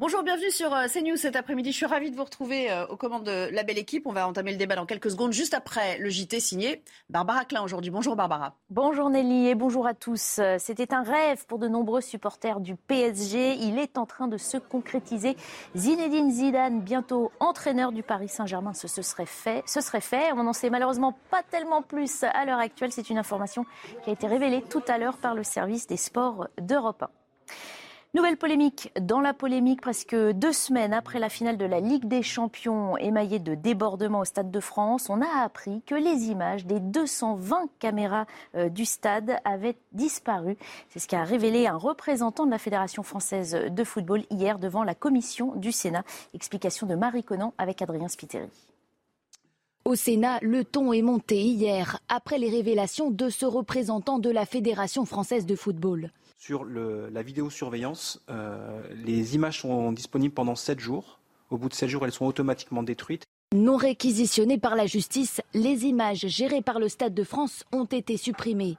Bonjour, bienvenue sur euh, CNews cet après-midi. Je suis ravie de vous retrouver euh, aux commandes de la belle équipe. On va entamer le débat dans quelques secondes, juste après le JT signé Barbara Klein aujourd'hui. Bonjour Barbara. Bonjour Nelly et bonjour à tous. Euh, C'était un rêve pour de nombreux supporters du PSG. Il est en train de se concrétiser. Zinedine Zidane, bientôt entraîneur du Paris Saint-Germain, ce, ce serait fait. Ce serait fait. On n'en sait malheureusement pas tellement plus à l'heure actuelle. C'est une information qui a été révélée tout à l'heure par le service des sports d'Europe 1. Nouvelle polémique dans la polémique, presque deux semaines après la finale de la Ligue des Champions émaillée de débordements au Stade de France, on a appris que les images des 220 caméras euh, du stade avaient disparu. C'est ce qu'a révélé un représentant de la Fédération française de football hier devant la commission du Sénat. Explication de Marie Conan avec Adrien Spiteri. Au Sénat, le ton est monté hier après les révélations de ce représentant de la Fédération française de football. Sur le, la vidéosurveillance, euh, les images sont disponibles pendant 7 jours. Au bout de 7 jours, elles sont automatiquement détruites. Non réquisitionnées par la justice, les images gérées par le Stade de France ont été supprimées.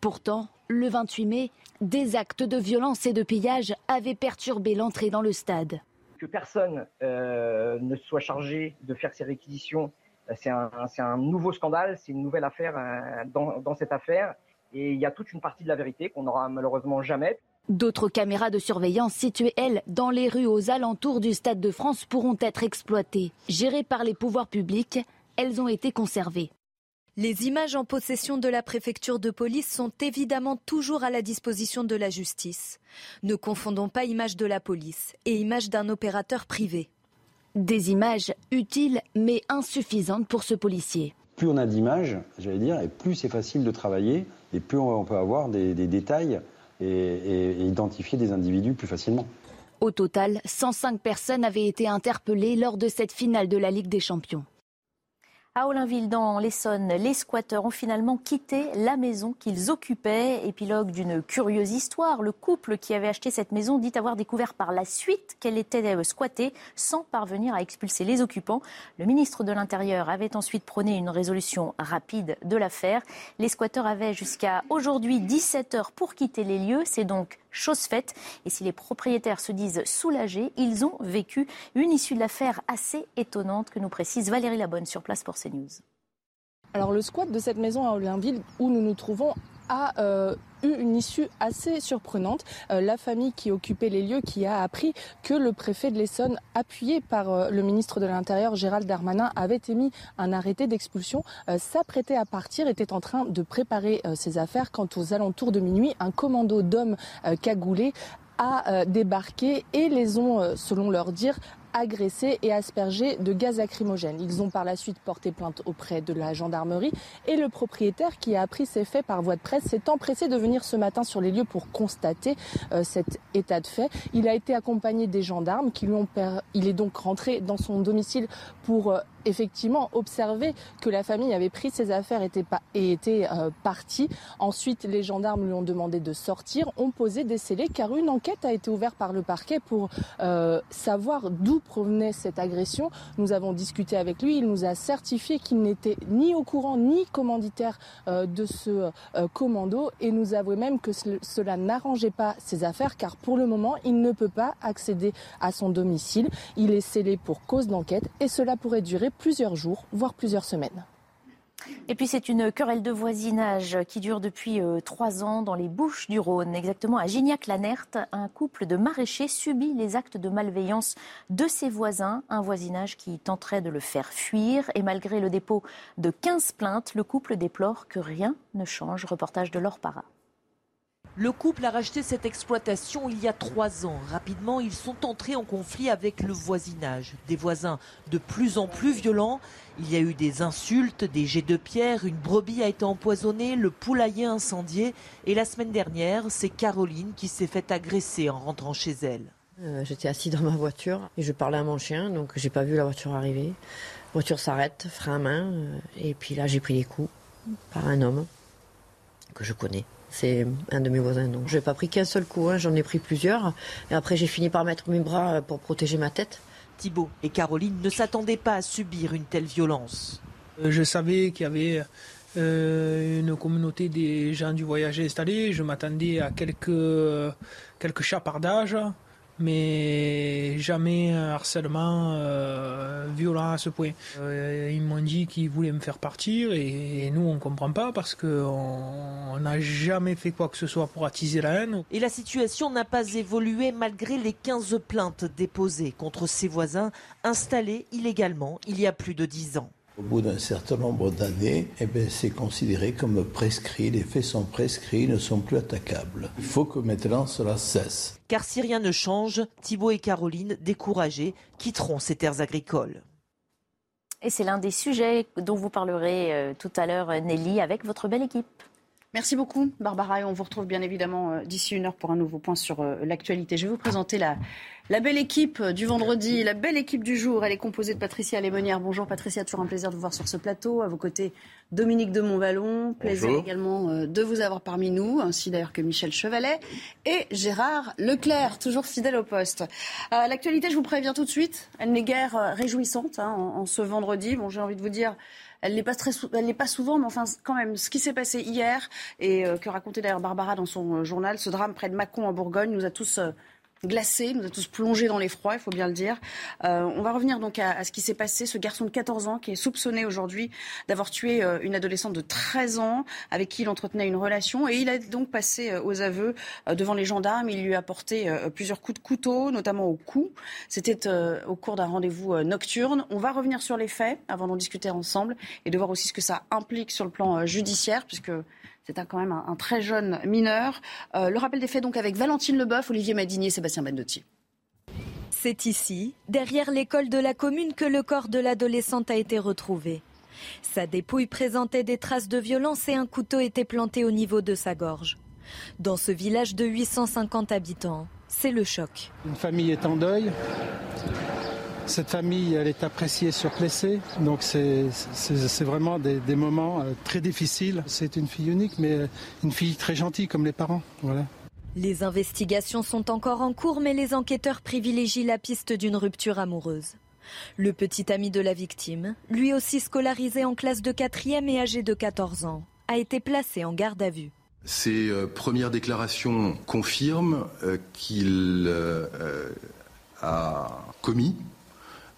Pourtant, le 28 mai, des actes de violence et de pillage avaient perturbé l'entrée dans le stade. Que personne euh, ne soit chargé de faire ces réquisitions, c'est un, un, nouveau scandale, c'est une nouvelle affaire euh, dans, dans cette affaire. Et il y a toute une partie de la vérité qu'on n'aura malheureusement jamais. D'autres caméras de surveillance situées, elles, dans les rues aux alentours du Stade de France pourront être exploitées. Gérées par les pouvoirs publics, elles ont été conservées. Les images en possession de la préfecture de police sont évidemment toujours à la disposition de la justice. Ne confondons pas images de la police et images d'un opérateur privé. Des images utiles mais insuffisantes pour ce policier. Plus on a d'images, j'allais dire, et plus c'est facile de travailler, et plus on peut avoir des, détails et identifier des individus plus facilement. Au total, 105 personnes avaient été interpellées lors de cette finale de la Ligue des Champions. À Olinville, dans l'Essonne, les squatteurs ont finalement quitté la maison qu'ils occupaient. Épilogue d'une curieuse histoire. Le couple qui avait acheté cette maison dit avoir découvert par la suite qu'elle était squattée sans parvenir à expulser les occupants. Le ministre de l'Intérieur avait ensuite prôné une résolution rapide de l'affaire. Les squatteurs avaient jusqu'à aujourd'hui 17 heures pour quitter les lieux. C'est donc chose faite. Et si les propriétaires se disent soulagés, ils ont vécu une issue de l'affaire assez étonnante que nous précise Valérie Labonne sur place pour CNews. Alors le squat de cette maison à Olinville où nous nous trouvons a euh, eu une issue assez surprenante. Euh, la famille qui occupait les lieux qui a appris que le préfet de l'Essonne, appuyé par euh, le ministre de l'Intérieur Gérald Darmanin, avait émis un arrêté d'expulsion, s'apprêtait à partir, était en train de préparer ses affaires quand aux alentours de minuit, un commando d'hommes cagoulés a débarqué et les ont, selon leur dire, agressés et aspergés de gaz lacrymogène. Ils ont par la suite porté plainte auprès de la gendarmerie et le propriétaire qui a appris ces faits par voie de presse s'est empressé de venir ce matin sur les lieux pour constater euh, cet état de fait. Il a été accompagné des gendarmes qui lui ont per... il est donc rentré dans son domicile pour euh, effectivement observé que la famille avait pris ses affaires et était euh, partie. Ensuite, les gendarmes lui ont demandé de sortir, ont posé des scellés car une enquête a été ouverte par le parquet pour euh, savoir d'où provenait cette agression. Nous avons discuté avec lui, il nous a certifié qu'il n'était ni au courant ni commanditaire euh, de ce euh, commando et nous avouait même que ce, cela n'arrangeait pas ses affaires car pour le moment, il ne peut pas accéder à son domicile. Il est scellé pour cause d'enquête et cela pourrait durer plusieurs jours, voire plusieurs semaines. Et puis c'est une querelle de voisinage qui dure depuis euh, trois ans dans les Bouches du Rhône, exactement à Gignac-Lanerte. Un couple de maraîchers subit les actes de malveillance de ses voisins, un voisinage qui tenterait de le faire fuir. Et malgré le dépôt de 15 plaintes, le couple déplore que rien ne change. Reportage de Laure Para. Le couple a racheté cette exploitation il y a trois ans. Rapidement, ils sont entrés en conflit avec le voisinage. Des voisins de plus en plus violents. Il y a eu des insultes, des jets de pierre, une brebis a été empoisonnée, le poulailler incendié. Et la semaine dernière, c'est Caroline qui s'est fait agresser en rentrant chez elle. Euh, j'étais assis dans ma voiture et je parlais à mon chien, donc j'ai pas vu la voiture arriver. La voiture s'arrête, frein à main, euh, et puis là j'ai pris des coups par un homme que je connais. C'est un de mes voisins. Donc, je n'ai pas pris qu'un seul coup, hein. j'en ai pris plusieurs. Et après, j'ai fini par mettre mes bras pour protéger ma tête. Thibault et Caroline ne s'attendaient pas à subir une telle violence. Euh, je savais qu'il y avait euh, une communauté des gens du voyage installés. Je m'attendais à quelques, quelques chapardages mais jamais un harcèlement euh, violent à ce point. Euh, ils m'ont dit qu'ils voulaient me faire partir et, nous on comprend pas parce qu'on n'a jamais fait quoi que ce soit pour attiser la haine. Et la situation n'a pas évolué malgré les 15 plaintes déposées contre ses voisins installés illégalement il y a plus de 10 ans. Au bout d'un certain nombre d'années, eh ben, c'est considéré comme prescrit, les faits sont prescrits, ne sont plus attaquables. Il faut que maintenant cela cesse. Car si rien ne change, Thibault et Caroline, découragés, quitteront ces terres agricoles. Et c'est l'un des sujets dont vous parlerez euh, tout à l'heure, Nelly, avec votre belle équipe. Merci beaucoup, Barbara. Et on vous retrouve bien évidemment euh, d'ici une heure pour un nouveau point sur euh, l'actualité. Je vais vous présenter la, la belle équipe du vendredi, la belle équipe du jour. Elle est composée de Patricia Lémonière. Bonjour Patricia, toujours un plaisir de vous voir sur ce plateau. À vos côtés, Dominique de Montvalon. Plaisir également euh, de vous avoir parmi nous, ainsi d'ailleurs que Michel Chevalet et Gérard Leclerc, toujours fidèle au poste. L'actualité, je vous préviens tout de suite, elle n'est guère réjouissante hein, en, en, ce vendredi. Bon, j'ai envie de vous dire, elle n'est pas, très elle n'est pas souvent, mais enfin, quand même, ce qui s'est passé hier et euh, que racontait d'ailleurs Barbara dans son euh, journal, ce drame près de Mâcon en Bourgogne, nous a tous euh, glacé, nous a tous plongé dans l'effroi, il faut bien le dire. Euh, on va revenir donc à, ce qui s'est passé. Ce garçon de 14 ans qui est soupçonné aujourd'hui d'avoir tué euh, une adolescente de 13 ans avec qui il entretenait une relation. Et il a donc passé euh, aux aveux devant les gendarmes. Il lui a porté plusieurs coups de couteau, notamment au cou. C'était au cours d'un rendez-vous nocturne. On va revenir sur les faits avant d'en discuter ensemble et de voir aussi ce que ça implique sur le plan judiciaire, puisque c'est quand même un, très jeune mineur. Euh, le rappel des faits donc avec Valentine Leboeuf, Olivier Madinier, Sébastien Bendotti. C'est ici, derrière l'école de la commune, que le corps de l'adolescente a été retrouvé. Sa dépouille présentait des traces de violence et un couteau était planté au niveau de sa gorge. Dans ce village de 850 habitants, c'est le choc. Une famille est en deuil. Cette famille, elle est appréciée sur Plessé, donc c'est vraiment des, moments euh, très difficiles. C'est une fille unique, mais euh, une fille très gentille comme les parents. Voilà. Les investigations sont encore en cours, mais les enquêteurs privilégient la piste d'une rupture amoureuse. Le petit ami de la victime, lui aussi scolarisé en classe de quatrième et âgé de 14 ans, a été placé en garde à vue. Ces euh, premières déclarations confirment qu'il a commis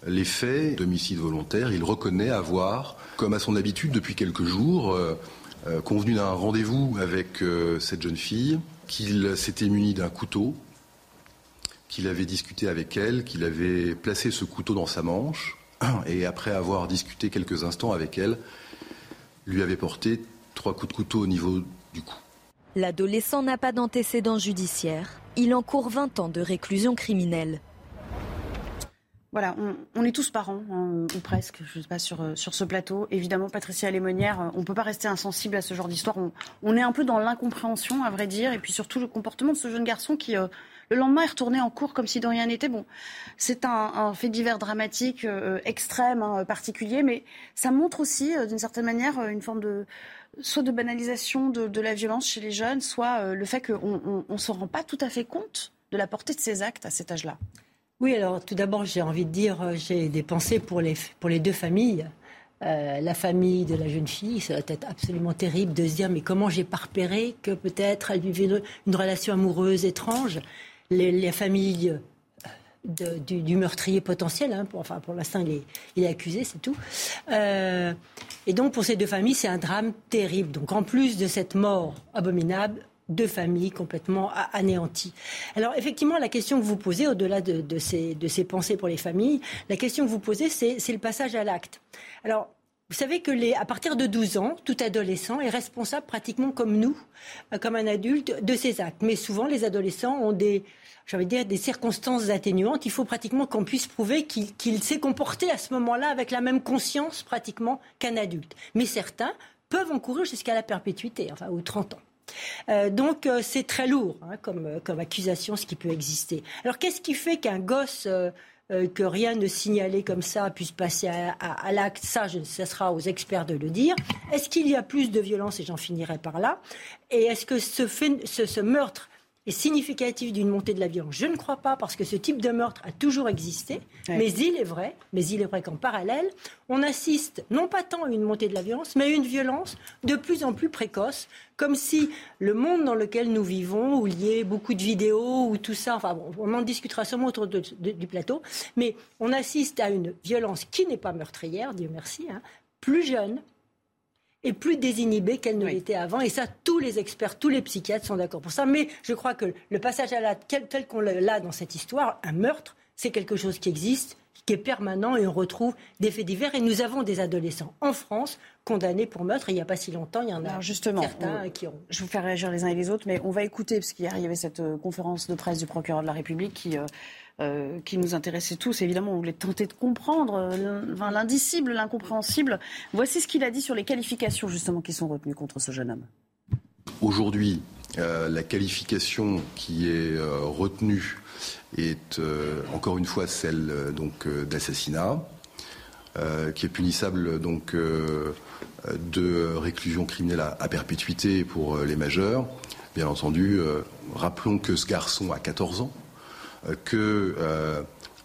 les faits d'homicide volontaire, il reconnaît avoir, comme à son habitude depuis quelques jours, euh, euh, convenu d'un rendez-vous avec euh, cette jeune fille, qu'il s'était muni d'un couteau, qu'il avait discuté avec elle, qu'il avait placé ce couteau dans sa manche, et après avoir discuté quelques instants avec elle, lui avait porté trois coups de couteau au niveau du cou. L'adolescent n'a pas d'antécédent judiciaire. Il encourt 20 ans de réclusion criminelle. Voilà, on, est tous parents, hein, ou presque, je ne sais pas, sur, euh, sur ce plateau. Évidemment, Patricia Lémonière, euh, on ne peut pas rester insensible à ce genre d'histoire. On, est un peu dans l'incompréhension, à vrai dire, et puis surtout le comportement de ce jeune garçon qui, euh, le lendemain, est retourné en cours comme si de rien n'était. Bon, c'est un, fait divers dramatique, extrême, hein, particulier, mais ça montre aussi, d'une certaine manière, une forme de soit de banalisation de, de, la violence chez les jeunes, soit le fait qu'on ne se rend pas tout à fait compte de la portée de ces actes à cet âge-là. Oui, alors tout d'abord, j'ai envie de dire, euh, j'ai des pensées pour les, pour les deux familles. Euh, la famille de la jeune fille, ça doit être absolument terrible de se dire mais comment j'ai pas repéré que peut-être elle vivait une, relation amoureuse étrange? Les, familles euh, du, meurtrier potentiel, hein, pour, enfin pour l'instant il est accusé, c'est tout. et donc pour ces deux familles, c'est un drame terrible. Donc en plus de cette mort abominable, deux familles complètement anéanties. Alors effectivement, la question que vous posez, au-delà de, ces, pensées pour les familles, la question que vous posez, c'est le passage à l'acte. Alors vous savez que à partir de 12 ans, tout adolescent est responsable pratiquement comme nous, euh, comme un adulte, de ses actes. Mais souvent, les adolescents ont des, dire, des circonstances atténuantes. Il faut pratiquement qu'on puisse prouver qu'il s'est comporté à ce moment-là avec la même conscience pratiquement qu'un adulte. Mais certains peuvent encourir jusqu'à la perpétuité, enfin, ou 30 ans. Euh, donc euh, c'est très lourd hein, comme, comme accusation, ce qui peut exister. Alors qu'est-ce qui fait qu'un gosse euh, que rien ne signalé comme ça puisse passer à, l'acte, ça, ce sera aux experts de le dire. Est-ce qu'il y a plus de violence, et j'en finirai par là, et est-ce que ce meurtre est significatif d'une montée de la violence Je ne crois pas, parce que ce type de meurtre a toujours existé. Mais il est vrai, mais il est vrai qu'en parallèle, on assiste non pas tant à une montée de la violence, mais à une violence de plus en plus précoce, comme si le monde dans lequel nous vivons, où il y ait beaucoup de vidéos, ou tout ça, enfin bon, on en discutera sûrement autour du plateau, mais on assiste à une violence qui n'est pas meurtrière, Dieu merci, hein, plus jeune, et plus désinhibée qu'elle ne l'était avant. Et ça, tous les experts, tous les psychiatres sont d'accord pour ça. Mais je crois que le passage à l'acte, tel qu'on l'a dans cette histoire, un meurtre, c'est quelque chose qui existe, qui est permanent et on retrouve des faits divers. Et nous avons des adolescents en France condamnés pour meurtre. il n'y a pas si longtemps, il y en a justement, certains qui ont. Je vous faire réagir les uns et les autres, mais on va écouter, parce qu'il y avait cette euh, conférence de presse du procureur de la République qui. Euh, euh, qui nous intéressait tous. Évidemment, on voulait tenter de comprendre euh, l'indicible, l'incompréhensible. Voici ce qu'il a dit sur les qualifications justement qui sont retenues contre ce jeune homme. Aujourd'hui, euh, la qualification qui est retenue est encore une fois celle donc d'assassinat, qui est punissable donc de réclusion criminelle à, perpétuité pour les majeurs. Bien entendu, rappelons que ce garçon a 14 ans que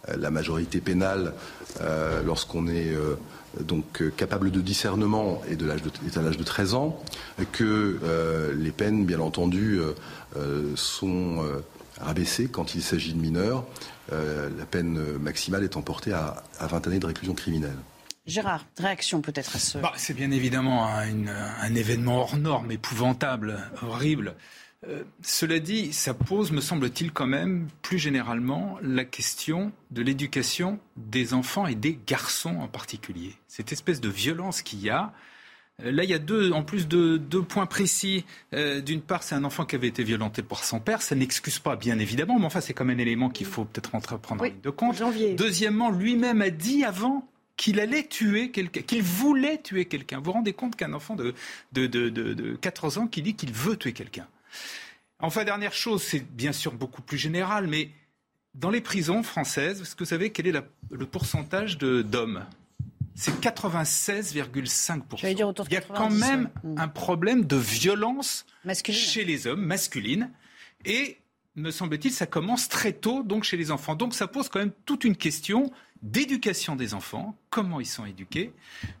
euh, la majorité pénale, euh, lorsqu'on est euh, donc capable de discernement et de l'âge de, est à l'âge de 13 ans, que les peines, bien entendu, sont rabaissées quand il s'agit de mineurs. la peine maximale est emportée à, 20 années de réclusion criminelle. Gérard, réaction peut-être à ce. Bah, c'est bien évidemment un, événement hors norme, épouvantable, horrible. Euh, cela dit, ça pose, me semble-t-il, quand même, plus généralement, la question de l'éducation des enfants et des garçons en particulier. Cette espèce de violence qu'il y a. Euh, là, il y a deux, en plus de deux points précis. Euh, d'une part, c'est un enfant qui avait été violenté par son père. Ça n'excuse pas, bien évidemment, mais enfin, c'est quand même un élément qu'il faut peut-être prendre en ligne de compte. Deuxièmement, lui-même a dit avant qu'il allait tuer quelqu'un, qu'il voulait tuer quelqu'un. Vous vous rendez compte qu'un enfant de, de, de, de 14 ans qui dit qu'il veut tuer quelqu'un Enfin, dernière chose, c'est bien sûr beaucoup plus général, mais dans les prisons françaises, est-ce que vous savez quel est le pourcentage d'hommes? C'est 96,5%. Il y a quand même un problème de violence chez les hommes, masculine. Et, me semble-t-il, ça commence très tôt, donc chez les enfants. Donc ça pose quand même toute une question d'éducation des enfants, comment ils sont éduqués,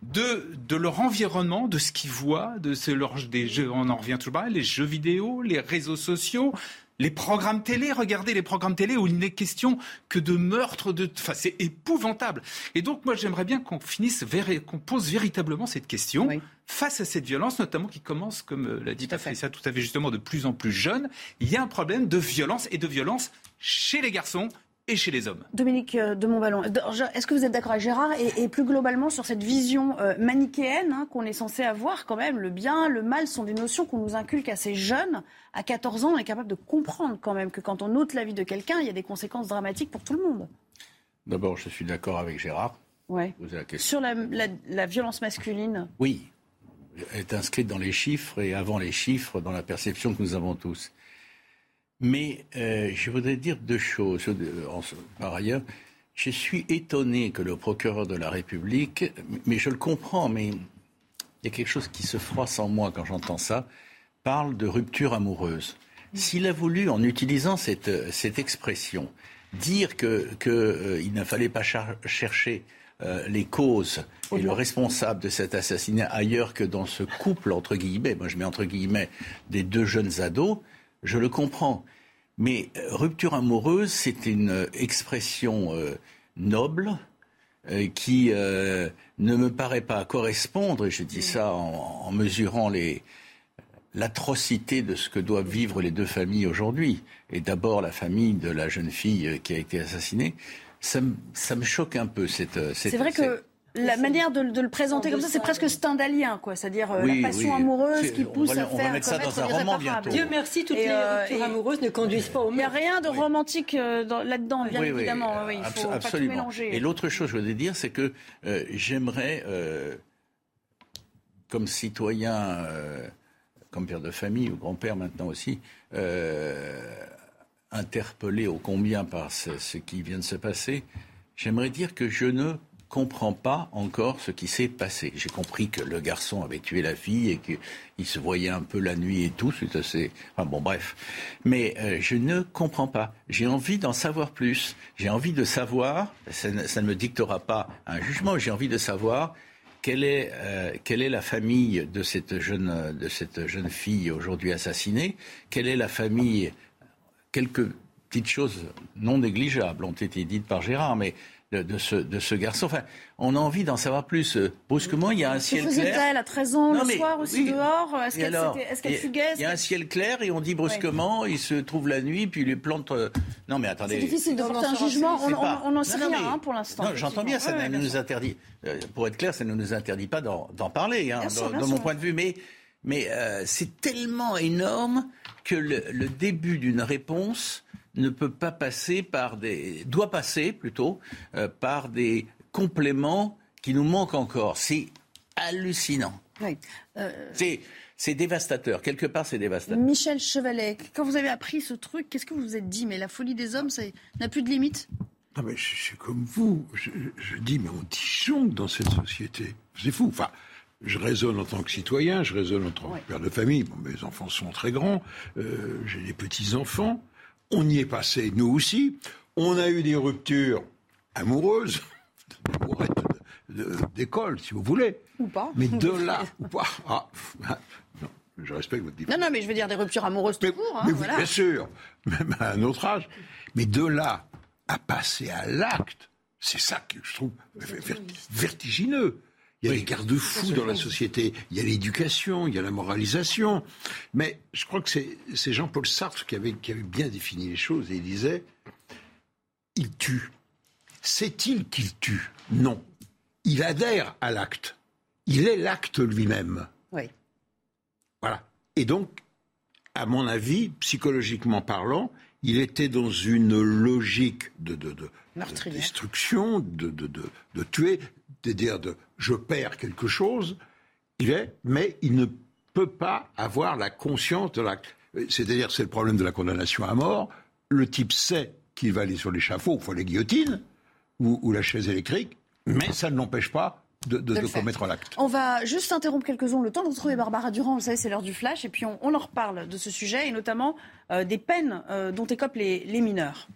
de, de leur environnement, de ce qu'ils voient, de ce, leur, des jeux, on en revient toujours pas, les jeux vidéo, les réseaux sociaux, les programmes télé, regardez les programmes télé où il n'est question que de meurtre, de, enfin c'est épouvantable. Et donc moi j'aimerais bien qu'on finisse, qu'on pose véritablement cette question face à cette violence, notamment qui commence, comme euh, l'a dit Patricia tout à fait justement, de plus en plus jeune. Il y a un problème de violence et de violence chez les garçons et chez les hommes. Dominique euh, de Montballon, est-ce que vous êtes d'accord avec Gérard et, plus globalement sur cette vision euh, manichéenne hein, qu'on est censé avoir quand même Le bien, le mal sont des notions qu'on nous inculque assez jeunes. À 14 ans, on est capable de comprendre quand même que quand on ôte la vie de quelqu'un, il y a des conséquences dramatiques pour tout le monde. D'abord, je suis d'accord avec Gérard. Ouais. Sur la, la violence masculine Oui, est inscrite dans les chiffres et avant les chiffres, dans la perception que nous avons tous. Mais euh, je voudrais dire deux choses. Par ailleurs, je suis étonné que le procureur de la République, mais je le comprends, mais il y a quelque chose qui se froisse en moi quand j'entends ça, parle de rupture amoureuse. S'il a voulu, en utilisant cette, cette expression, dire qu'il que, euh, ne fallait pas chercher euh, les causes et le responsable de cet assassinat ailleurs que dans ce couple, entre guillemets, moi je mets entre guillemets, des deux jeunes ados, je le comprends. Mais euh, rupture amoureuse, c'est une euh, expression euh, noble qui ne me paraît pas correspondre, et je dis ça en, mesurant l'atrocité de ce que doivent vivre les deux familles aujourd'hui, et d'abord la famille de la jeune fille qui a été assassinée, ça, me choque un peu cette. c'est vrai que la manière de, le présenter comme ça, c'est presque stendhalien, quoi. C'est-à-dire euh, la passion amoureuse qui pousse à faire mettre ça dans un roman bientôt. Dieu merci, toutes les euh, ruptures amoureuses ne conduisent pas au Il n'y a rien de romantique euh, là-dedans, bien évidemment. il faut absolument. Pas tout mélanger. Et l'autre chose, je voudrais dire, c'est que j'aimerais, comme citoyen, comme père de famille ou grand-père maintenant aussi, interpellé au combien par ce qui vient de se passer, j'aimerais dire que je ne comprends pas encore ce qui s'est passé. J'ai compris que le garçon avait tué la fille et qu'il se voyait un peu la nuit et tout. C'est assez. Enfin bon, bref. Mais euh, je ne comprends pas. J'ai envie d'en savoir plus. J'ai envie de savoir. Ça ne, me dictera pas un jugement. J'ai envie de savoir quelle est, euh, quelle est la famille de cette jeune, de cette jeune fille aujourd'hui assassinée. Quelle est la famille? Quelques petites choses non négligeables ont été dites par Gérard, mais de, ce, de ce garçon. Enfin, on a envie d'en savoir plus. Euh, brusquement, il y a un ciel clair. faisait-elle à 13 ans le soir aussi dehors Est-ce qu'elle est fuguait Il y a un ciel clair et on dit brusquement, il se trouve la nuit, puis il lui plante. Euh, non, mais attendez. C'est difficile de porter un jugement. On n'en sait rien hein, pour l'instant. J'entends bien, ça ne nous interdit. Euh, pour être clair, ça ne nous interdit pas d'en parler, hein, dans, mon point de vue. Mais, mais c'est tellement énorme que le, le début d'une réponse ne peut pas passer par des. doit passer plutôt euh, par des compléments qui nous manquent encore. C'est hallucinant. Euh, c'est. dévastateur. Quelque part, c'est dévastateur. Michel Chevalet, quand vous avez appris ce truc, qu'est-ce que vous vous êtes dit? Mais la folie des hommes, ça n'a plus de limite? Non, mais je suis comme vous. Je, dis, mais on disjoncte dans cette société. C'est fou. Enfin, je raisonne en tant que citoyen, je raisonne en tant que père de famille. mes enfants sont très grands. Euh, j'ai des petits-enfants. On y est passé, nous aussi. On a eu des ruptures amoureuses, d'école, si vous voulez. Ou pas. Mais de là, ou pas. Ah, non, je respecte votre Non, non, mais je veux dire des ruptures amoureuses tout court. Hein, mais Bien sûr, même à un autre âge. Mais de là à passer à l'acte, c'est ça que je trouve vertigineux. Il y a les garde-fous dans la société, il y a l'éducation, il y a la moralisation. Mais je crois que c'est Jean-Paul Sartre qui avait, qui avait bien défini les choses et il disait il tue. Sait-il qu'il tue? Non. Il adhère à l'acte. Il est l'acte lui-même. Oui. Voilà. Et donc, à mon avis, psychologiquement parlant, il était dans une logique de, de, de, de destruction, de, de, de, tuer, c'est-à-dire de je perds quelque chose, il est, mais il ne peut pas avoir la conscience de l'acte. C'est-à-dire, c'est le problème de la condamnation à mort. Le type sait qu'il va aller sur l'échafaud, il faut les guillotines ou, ou la chaise électrique, mais ça ne l'empêche pas de, commettre l'acte. On va juste interrompre quelques secondes, le temps de retrouver Barbara Durand, vous savez, c'est l'heure du flash, et puis on, on, en reparle de ce sujet, et notamment euh, des peines euh, dont écopent les, les mineurs.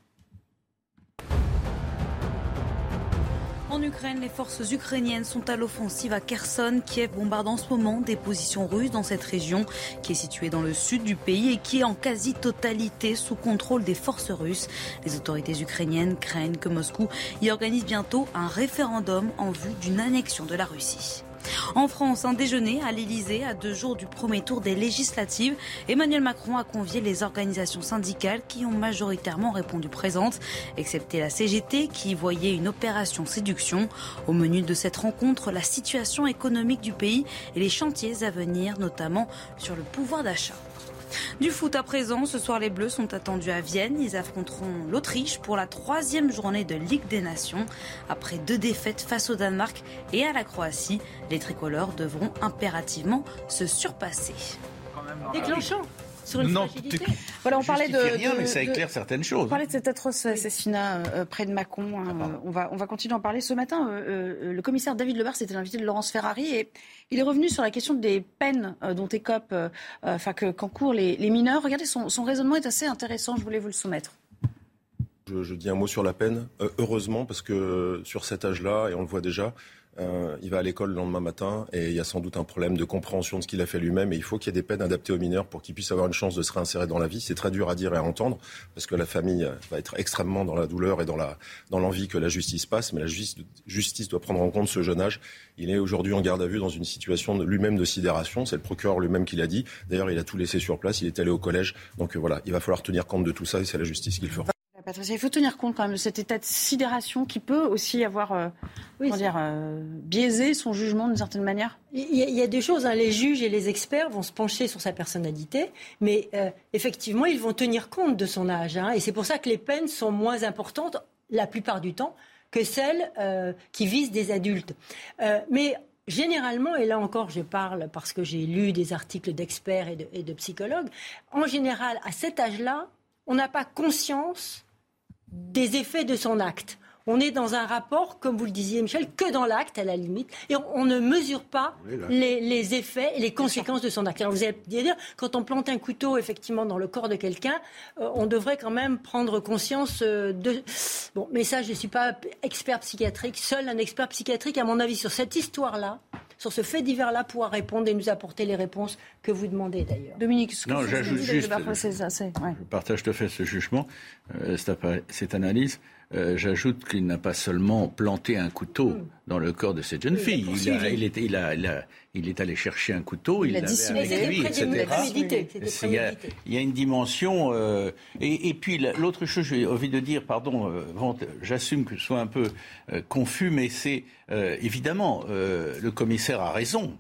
En Ukraine, les forces ukrainiennes sont à l'offensive à Kherson. Kiev bombarde en ce moment des positions russes dans cette région qui est située dans le sud du pays et qui est en quasi-totalité sous contrôle des forces russes. Les autorités ukrainiennes craignent que Moscou y organise bientôt un référendum en vue d'une annexion de la Russie. En France, un déjeuner à l'Elysée à deux jours du premier tour des législatives. Emmanuel Macron a convié les organisations syndicales qui ont majoritairement répondu présentes, excepté la CGT qui voyait une opération séduction. Au menu de cette rencontre, la situation économique du pays et les chantiers à venir, notamment sur le pouvoir d'achat. Du foot à présent, ce soir les Bleus sont attendus à Vienne. Ils affronteront l'Autriche pour la troisième journée de Ligue des Nations. Après deux défaites face au Danemark et à la Croatie, les tricolores devront impérativement se surpasser. Déclenchant sur une non, Voilà, on parlait de, rien, mais ça éclaire certaines choses. On parlait de cet atroce assassinat euh, près de Mâcon. Hein. Ah, on, va, on va continuer à en parler. Ce matin, euh, euh, le commissaire David Lebar, c'était l'invité de Laurence Ferrari et il est revenu sur la question des peines dont écopent, enfin qu'encourent les, les, mineurs. Regardez, son, son raisonnement est assez intéressant. Je voulais vous le soumettre. Je, dis un mot sur la peine. heureusement, parce que sur cet âge-là, et on le voit déjà, euh, il va à l'école le lendemain matin et il y a sans doute un problème de compréhension de ce qu'il a fait lui-même et il faut qu'il y ait des peines adaptées aux mineurs pour qu'ils puissent avoir une chance de se réinsérer dans la vie. C'est très dur à dire et à entendre parce que la famille va être extrêmement dans la douleur et dans la dans l'envie que la justice passe, mais la justice, doit prendre en compte ce jeune âge. Il est aujourd'hui en garde à vue dans une situation lui-même de sidération. C'est le procureur lui-même qui l'a dit. D'ailleurs, il a tout laissé sur place. Il est allé au collège. Donc euh, voilà, il va falloir tenir compte de tout ça et c'est la justice qu'il fera Patricia, il faut tenir compte quand même de cet état de sidération qui peut aussi avoir euh, dire, euh, biaisé son jugement d'une certaine manière. Il y, a, deux choses. Hein. Les juges et les experts vont se pencher sur sa personnalité, mais euh, effectivement, ils vont tenir compte de son âge. Hein. et c'est pour ça que les peines sont moins importantes la plupart du temps que celles qui visent des adultes. mais Généralement, et là encore je parle parce que j'ai lu des articles d'experts et de psychologues, en général, à cet âge-là, on n'a pas conscience des effets de son acte. On est dans un rapport, comme vous le disiez, Michel, que dans l'acte, à la limite, et on, ne mesure pas les, effets et les conséquences de son acte. Alors vous allez dire, quand on plante un couteau, effectivement, dans le corps de quelqu'un, euh, on devrait quand même prendre conscience euh, de... Bon, mais ça, je ne suis pas expert psychiatrique. Seul un expert psychiatrique, à mon avis, sur cette histoire-là, sur ce fait divers-là, pourra répondre et nous apporter les réponses que vous demandez d'ailleurs. Dominique, ce que non, j'ajoute juste, je, partage tout à fait ce jugement, euh, cette analyse. Euh, j'ajoute qu'il n'a pas seulement planté un couteau hmm. dans le corps de cette jeune fille. Il, a, il, était, il, a, il, est allé chercher un couteau, il l'avait avec lui, etc. Il y, a, il y a une dimension. Euh, et, et, puis l'autre chose, j'ai envie de dire, pardon, euh, j'assume que je sois un peu confus, mais c'est évidemment le commissaire a raison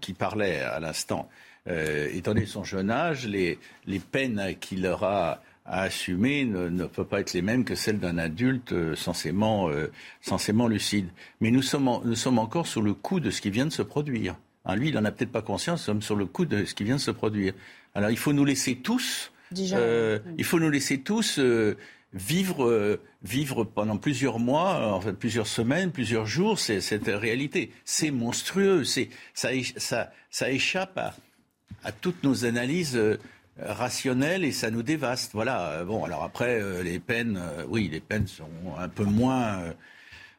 qui parlait à l'instant. étant donné son jeune âge, les, les peines qu'il aura à assumer ne, ne, peut pas être les mêmes que celles d'un adulte euh, censément, euh, censément lucide. Mais nous sommes, nous sommes encore sur le coup de ce qui vient de se produire. Hein, lui, il n'en a peut-être pas conscience, nous sommes sur le coup de ce qui vient de se produire. Alors il faut nous laisser tous, euh, il faut nous laisser tous vivre, vivre pendant plusieurs mois, en fait plusieurs semaines, plusieurs jours, c'est cette réalité. C'est monstrueux, c'est ça, ça, ça échappe à, à toutes nos analyses rationnel et ça nous dévaste. Voilà. Bon, alors après, euh, les peines, euh, oui, les peines sont un peu moins, euh,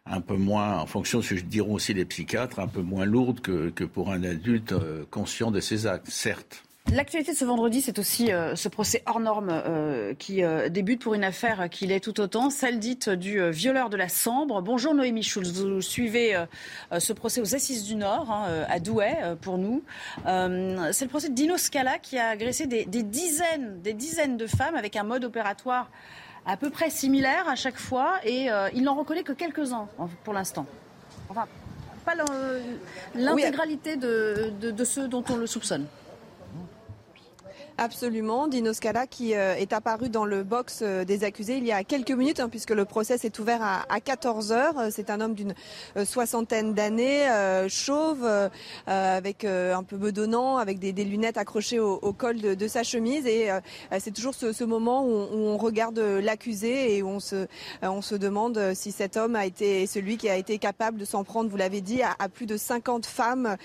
un peu moins, en fonction de ce que diront aussi les psychiatres, un peu moins lourdes que, que pour un adulte conscient de ses actes, certes. L'actualité de ce vendredi, c'est aussi euh, ce procès hors norme euh, qui euh, débute pour une affaire qui l'est tout autant, celle dite du violeur de la Sambre. Bonjour Noémie Schulz, vous suivez ce procès aux Assises du Nord, hein, à Douai pour nous. c'est le procès de Dino Scala qui a agressé des, des, dizaines, des dizaines de femmes avec un mode opératoire à peu près similaire à chaque fois et il n'en reconnaît que quelques-uns pour l'instant. Enfin, pas l'intégralité de, de, de ceux dont on le soupçonne. Absolument. Dino Scala qui euh, est apparu dans le box euh, des accusés il y a quelques minutes hein, puisque le procès s'est ouvert à, 14 heures. Euh, c'est un homme d'une soixantaine d'années, chauve, avec un peu bedonnant, avec des, lunettes accrochées au, col de, sa chemise. Et c'est toujours ce, moment où on, regarde l'accusé et où on se, on se demande si cet homme a été celui qui a été capable de s'en prendre, vous l'avez dit, à, plus de 50 femmes,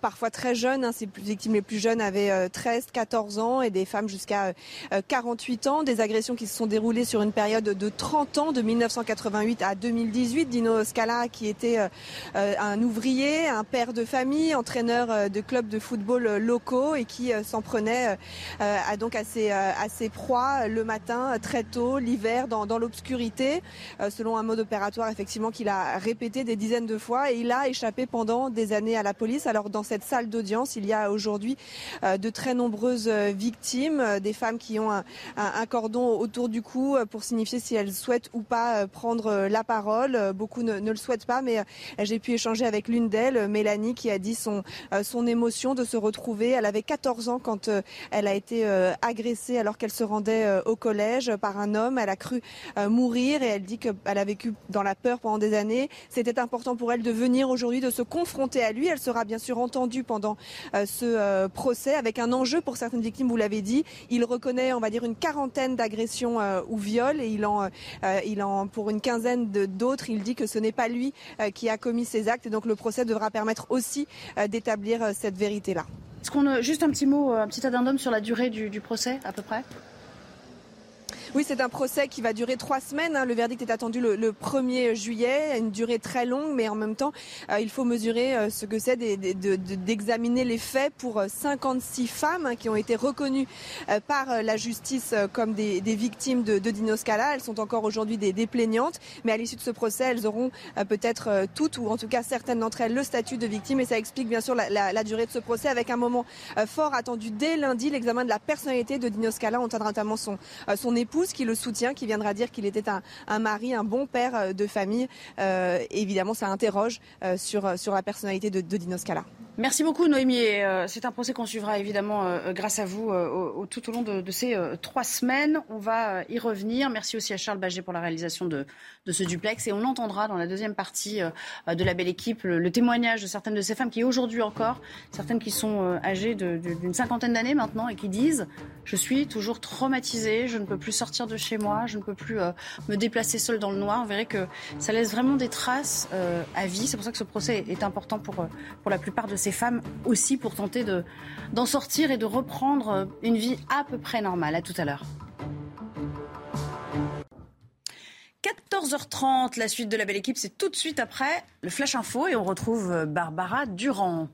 parfois très jeunes. Hein, victimes les plus jeunes avaient 13, 14 ans et des femmes jusqu'à 48 euh, ans. Des agressions qui se sont déroulées sur une période de 30 ans, de 1988 à 2018. Dino Scala, qui était euh, euh, un ouvrier, un père de famille, entraîneur de clubs de football locaux et qui s'en prenait à, donc à ses proies le matin, très tôt, l'hiver, dans, dans l'obscurité, selon un mode opératoire effectivement qu'il a répété des dizaines de fois et il a échappé pendant des années à la police. Alors dans cette salle d'audience, il y a aujourd'hui de très nombreuses victimes, euh, des femmes qui ont un, cordon autour du cou euh, pour signifier si elles souhaitent ou pas euh, prendre la parole. Beaucoup ne, le souhaitent pas, mais j'ai pu échanger avec l'une d'elles, Mélanie, qui a dit son, son émotion de se retrouver. Elle avait 14 ans quand elle a été agressée alors qu'elle se rendait au collège par un homme. Elle a cru mourir et elle dit qu'elle a vécu dans la peur pendant des années. C'était important pour elle de venir aujourd'hui, de se confronter à lui. Elle sera bien sûr entendue pendant ce procès avec un enjeu pour certaines victimes vous l'avez dit. Il reconnaît, on va dire, une quarantaine d'agressions euh, ou viols et il en, euh, il en, pour une quinzaine d'autres, il dit que ce n'est pas lui euh, qui a commis ces actes et donc le procès devra permettre aussi d'établir cette vérité-là. Est-ce qu'on a juste un petit mot, un petit addendum sur la durée du procès à peu près? Oui, c'est un procès qui va durer trois semaines. Hein. Le verdict est attendu le, 1er juillet, une durée très longue, mais en même temps, euh, il faut mesurer euh, ce que c'est d'examiner les faits pour 56 euh, femmes hein, qui ont été reconnues par la justice comme des, victimes de, de Dino Scala. Elles sont encore aujourd'hui des, plaignantes, mais à l'issue de ce procès, elles auront peut-être toutes, ou en tout cas certaines d'entre elles, le statut de victime. Et ça explique bien sûr la, durée de ce procès, avec un moment fort attendu dès lundi, l'examen de la personnalité de Dino Scala. On entendra notamment son, son époux qui le soutient, qui viendra dire qu'il était un, mari, un bon père de famille. évidemment, ça interroge sur, sur la personnalité de, de Dino Scala. Merci beaucoup Noémie. C'est un procès qu'on suivra évidemment grâce à vous tout au long de, ces trois semaines. On va y revenir. Merci aussi à Charles Baget pour la réalisation de, ce duplex. Et on entendra dans la deuxième partie de la belle équipe le, témoignage de certaines de ces femmes qui aujourd'hui encore, certaines qui sont âgées d'une cinquantaine d'années maintenant et qui disent je suis toujours traumatisée, je ne peux plus sortir de chez moi, je ne peux plus me déplacer seule dans le noir. Vous verrez que ça laisse vraiment des traces à vie. C'est pour ça que ce procès est important pour, pour la plupart de ces femmes aussi pour tenter d'en sortir et de reprendre une vie à peu près normale. À tout à l'heure. 14h30, la suite de la belle équipe, c'est tout de suite après le Flash Info et on retrouve Barbara Durand.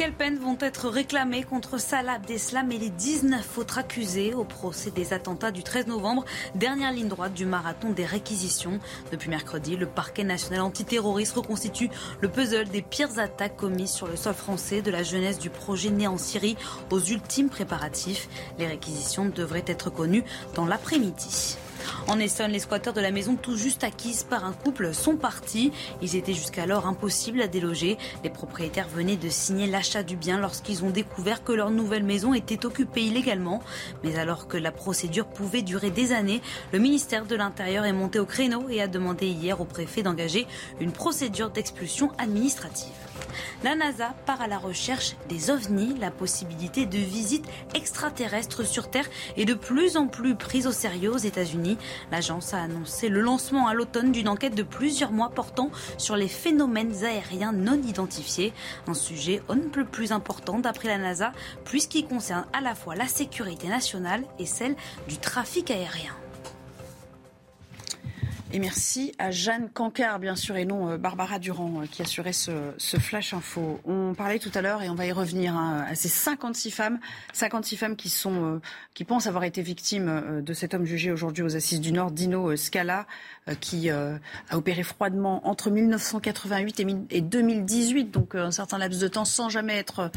Quelles peines vont être réclamées contre Salah Abdeslam et les 19 autres accusés au procès des attentats du 13 novembre, dernière ligne droite du marathon des réquisitions. Depuis mercredi, le parquet national antiterroriste reconstitue le puzzle des pires attaques commises sur le sol français de la jeunesse du projet né en Syrie aux ultimes préparatifs. Les réquisitions devraient être connues dans l'après-midi. En Essonne, les squatteurs de la maison tout juste acquise par un couple sont partis. Ils étaient jusqu'alors impossibles à déloger. Les propriétaires venaient de signer l'achat du bien lorsqu'ils ont découvert que leur nouvelle maison était occupée illégalement. Mais alors que la procédure pouvait durer des années, le ministère de l'Intérieur est monté au créneau et a demandé hier au préfet d'engager une procédure d'expulsion administrative. La NASA part à la recherche des ovnis. La possibilité de visite extraterrestre sur Terre est de plus en plus prise au sérieux aux États-Unis. L'agence a annoncé le lancement à l'automne d'une enquête de plusieurs mois portant sur les phénomènes aériens non identifiés. Un sujet on ne peut plus important d'après la NASA puisqu'il concerne à la fois la sécurité nationale et celle du trafic aérien. Et merci à Jeanne Cancard, bien sûr, et non euh, Barbara Durand, euh, qui assurait ce, flash info. On parlait tout à l'heure, et on va y revenir, hein, à ces 56 femmes, 56 femmes qui, sont, euh, qui pensent avoir été victimes de cet homme jugé aujourd'hui aux Assises du Nord, Dino Scala, qui a opéré froidement entre 1988 et 2018, donc un certain laps de temps, sans jamais être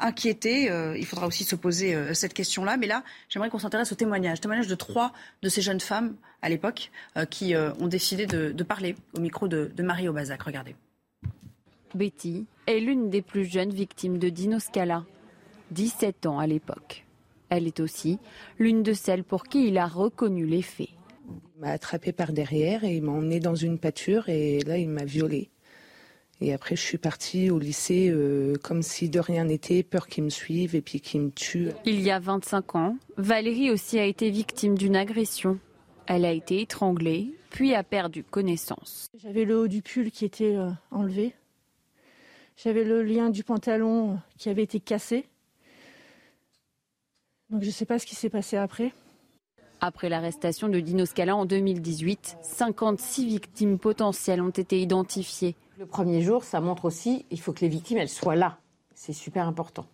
inquiété. Il faudra aussi se poser cette question-là. Mais là, j'aimerais qu'on s'intéresse au témoignage. Témoignage de trois de ces jeunes femmes à l'époque, euh, qui euh, ont décidé de, parler au micro de, de Marie Aubazac. Regardez. Betty est l'une des plus jeunes victimes de Dino Scala, 17 ans à l'époque. Elle est aussi l'une de celles pour qui il a reconnu les faits. Il m'a attrapé par derrière et il m'a emmené dans une pâture et là il m'a violée. Et après je suis partie au lycée euh, comme si de rien n'était, peur qu'il me suive et puis qu'il me tue. Il y a 25 ans, Valérie aussi a été victime d'une agression elle a été étranglée, puis a perdu connaissance. J'avais le haut du pull qui était euh, enlevé. J'avais le lien du pantalon euh, qui avait été cassé. Donc je ne sais pas ce qui s'est passé après. Après l'arrestation de Dino Scala en 2018, 56 victimes potentielles ont été identifiées. Le premier jour, ça montre aussi il faut que les victimes elles soient là. C'est super important.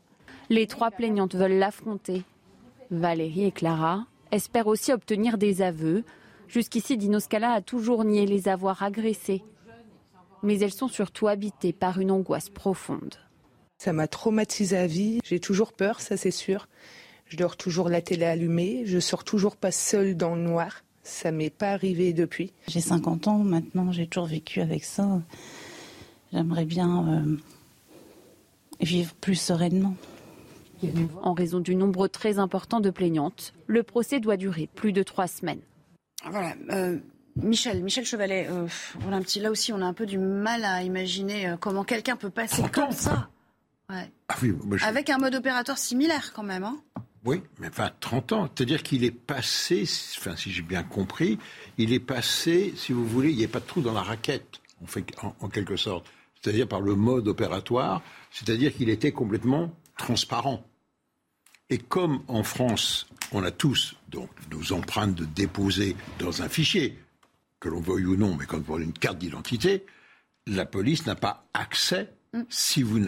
Les trois plaignantes veulent l'affronter. Valérie et Clara espère aussi obtenir des aveux. Jusqu'ici, Dino Scala a toujours nié les avoir agressés. Mais elles sont surtout habitées par une angoisse profonde. Ça m'a traumatisée à vie. J'ai toujours peur, ça c'est sûr. Je dors toujours la télé allumée. Je sors toujours pas seule dans le noir. Ça m'est pas arrivé depuis. J'ai 50 ans maintenant, j'ai toujours vécu avec ça. J'aimerais bien euh, vivre plus sereinement. En raison du nombre très important de plaignantes, le procès doit durer plus de trois semaines. Voilà. Euh, Michel, Michel Chevalet, euh, on un petit, là aussi, on a un peu du mal à imaginer euh, comment quelqu'un peut passer comme ça. Ah Avec un mode opératoire similaire quand même. Hein. oui, mais enfin 30 ans. C'est-à-dire qu'il est passé, enfin si j'ai bien compris, il est passé, si vous voulez, il n'y a pas de trou dans la raquette, en, fait, en quelque sorte. C'est-à-dire par le mode opératoire, c'est-à-dire qu'il était complètement transparent. Et comme en France, on a tous donc, nos empreintes de déposer dans un fichier, que l'on veuille ou non, mais comme pour une carte d'identité, la police n'a pas accès mm. si vous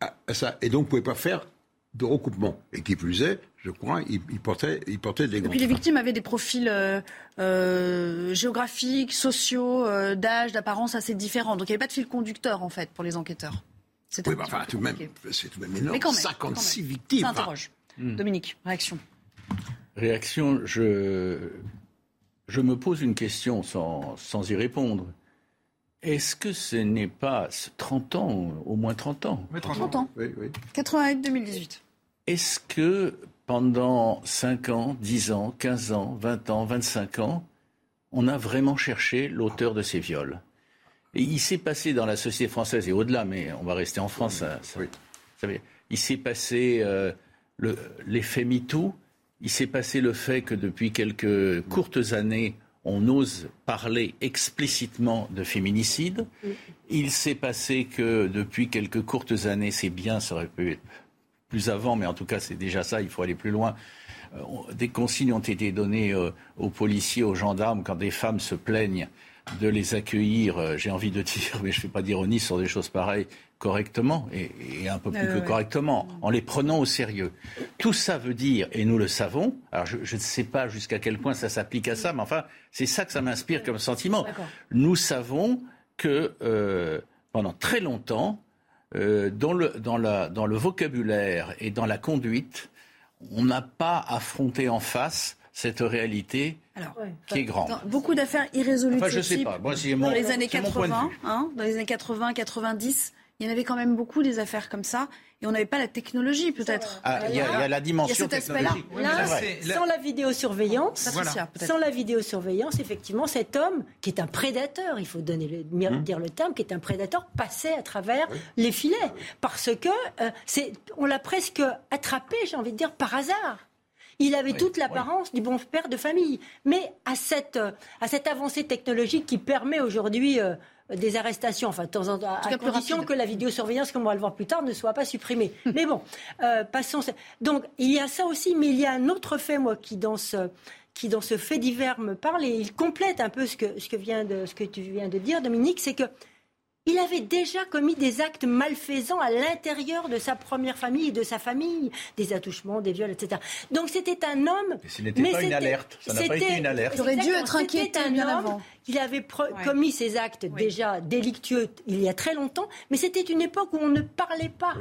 à, ça. Et donc, vous ne pouvez pas faire de recoupement. Et qui plus est, je crois, il, portait, il portait des Et puis les victimes avaient des profils euh, euh, géographiques, sociaux, euh, d'âge, d'apparence assez différents. Donc il n'y avait pas de fil conducteur, en fait, pour les enquêteurs. Oui, enfin, tout même, c'est tout de même énorme. 56 victimes. Ça interroge. Hmm. Dominique, réaction. Réaction, je, je me pose une question sans, sans y répondre. Est-ce que ce n'est pas 30 ans, au moins 30 ans 30, ans. Oui, oui. 88-2018. Est-ce que pendant 5 ans, 10 ans, 15 ans, 20 ans, 25 ans, on a vraiment cherché l'auteur de ces viols? Et il s'est passé dans la société française et au-delà, mais on va rester en France, ça, ça, ça, il s'est passé euh, l'effet MeToo, il s'est passé le fait que depuis quelques courtes années, on ose parler explicitement de féminicide. Il s'est passé que depuis quelques courtes années, c'est bien, ça aurait pu être plus avant, mais en tout cas c'est déjà ça, il faut aller plus loin. Euh, des consignes ont été données euh, aux policiers, aux gendarmes, quand des femmes se plaignent de les accueillir, euh, j'ai envie de dire, mais je ne fais pas d'ironie sur des choses pareilles, correctement et, un peu plus que correctement, en les prenant au sérieux. Tout ça veut dire, et nous le savons, alors je, ne sais pas jusqu'à quel point ça s'applique à ça, mais enfin, c'est ça que ça m'inspire comme sentiment. Nous savons que euh, pendant très longtemps, euh, dans, le, dans, la, dans le vocabulaire et dans la conduite, on n'a pas affronté en face cette réalité qui est grande. beaucoup d'affaires irrésolues. Enfin, je sais pas. dans les années 80, hein, dans les années 80, 90, il y en avait quand même beaucoup des affaires comme ça. Et on n'avait pas la technologie, peut-être. Ah, il y, a la dimension technologique. sans la vidéosurveillance, sans la vidéosurveillance, effectivement, cet homme, qui est un prédateur, il faut donner le, hum. dire le terme, qui est un prédateur, passait à travers les filets. Parce que euh, c'est, on l'a presque attrapé, j'ai envie de dire, par hasard. Il avait toute l'apparence du bon père de famille. Mais à cette, euh, à cette avancée technologique qui permet aujourd'hui euh, des arrestations, enfin, de temps en temps, à condition que la vidéosurveillance, comme on va le voir plus tard, ne soit pas supprimée. mais bon, euh, passons. Donc, il y a ça aussi, mais il y a un autre fait, moi, qui dans ce, qui dans ce fait divers me parle, et il complète un peu ce que, ce que, vient de, ce que tu viens de dire, Dominique, c'est que il avait déjà commis des actes malfaisants à l'intérieur de sa première famille, de sa famille, des attouchements, des viols, etc. Donc c'était un homme. ce n'était pas une alerte. Ça n'a pas été une alerte. Il aurait dû être inquiété bien avant. Il avait commis ces actes déjà délictueux il y a très longtemps, mais c'était une époque où on ne parlait pas,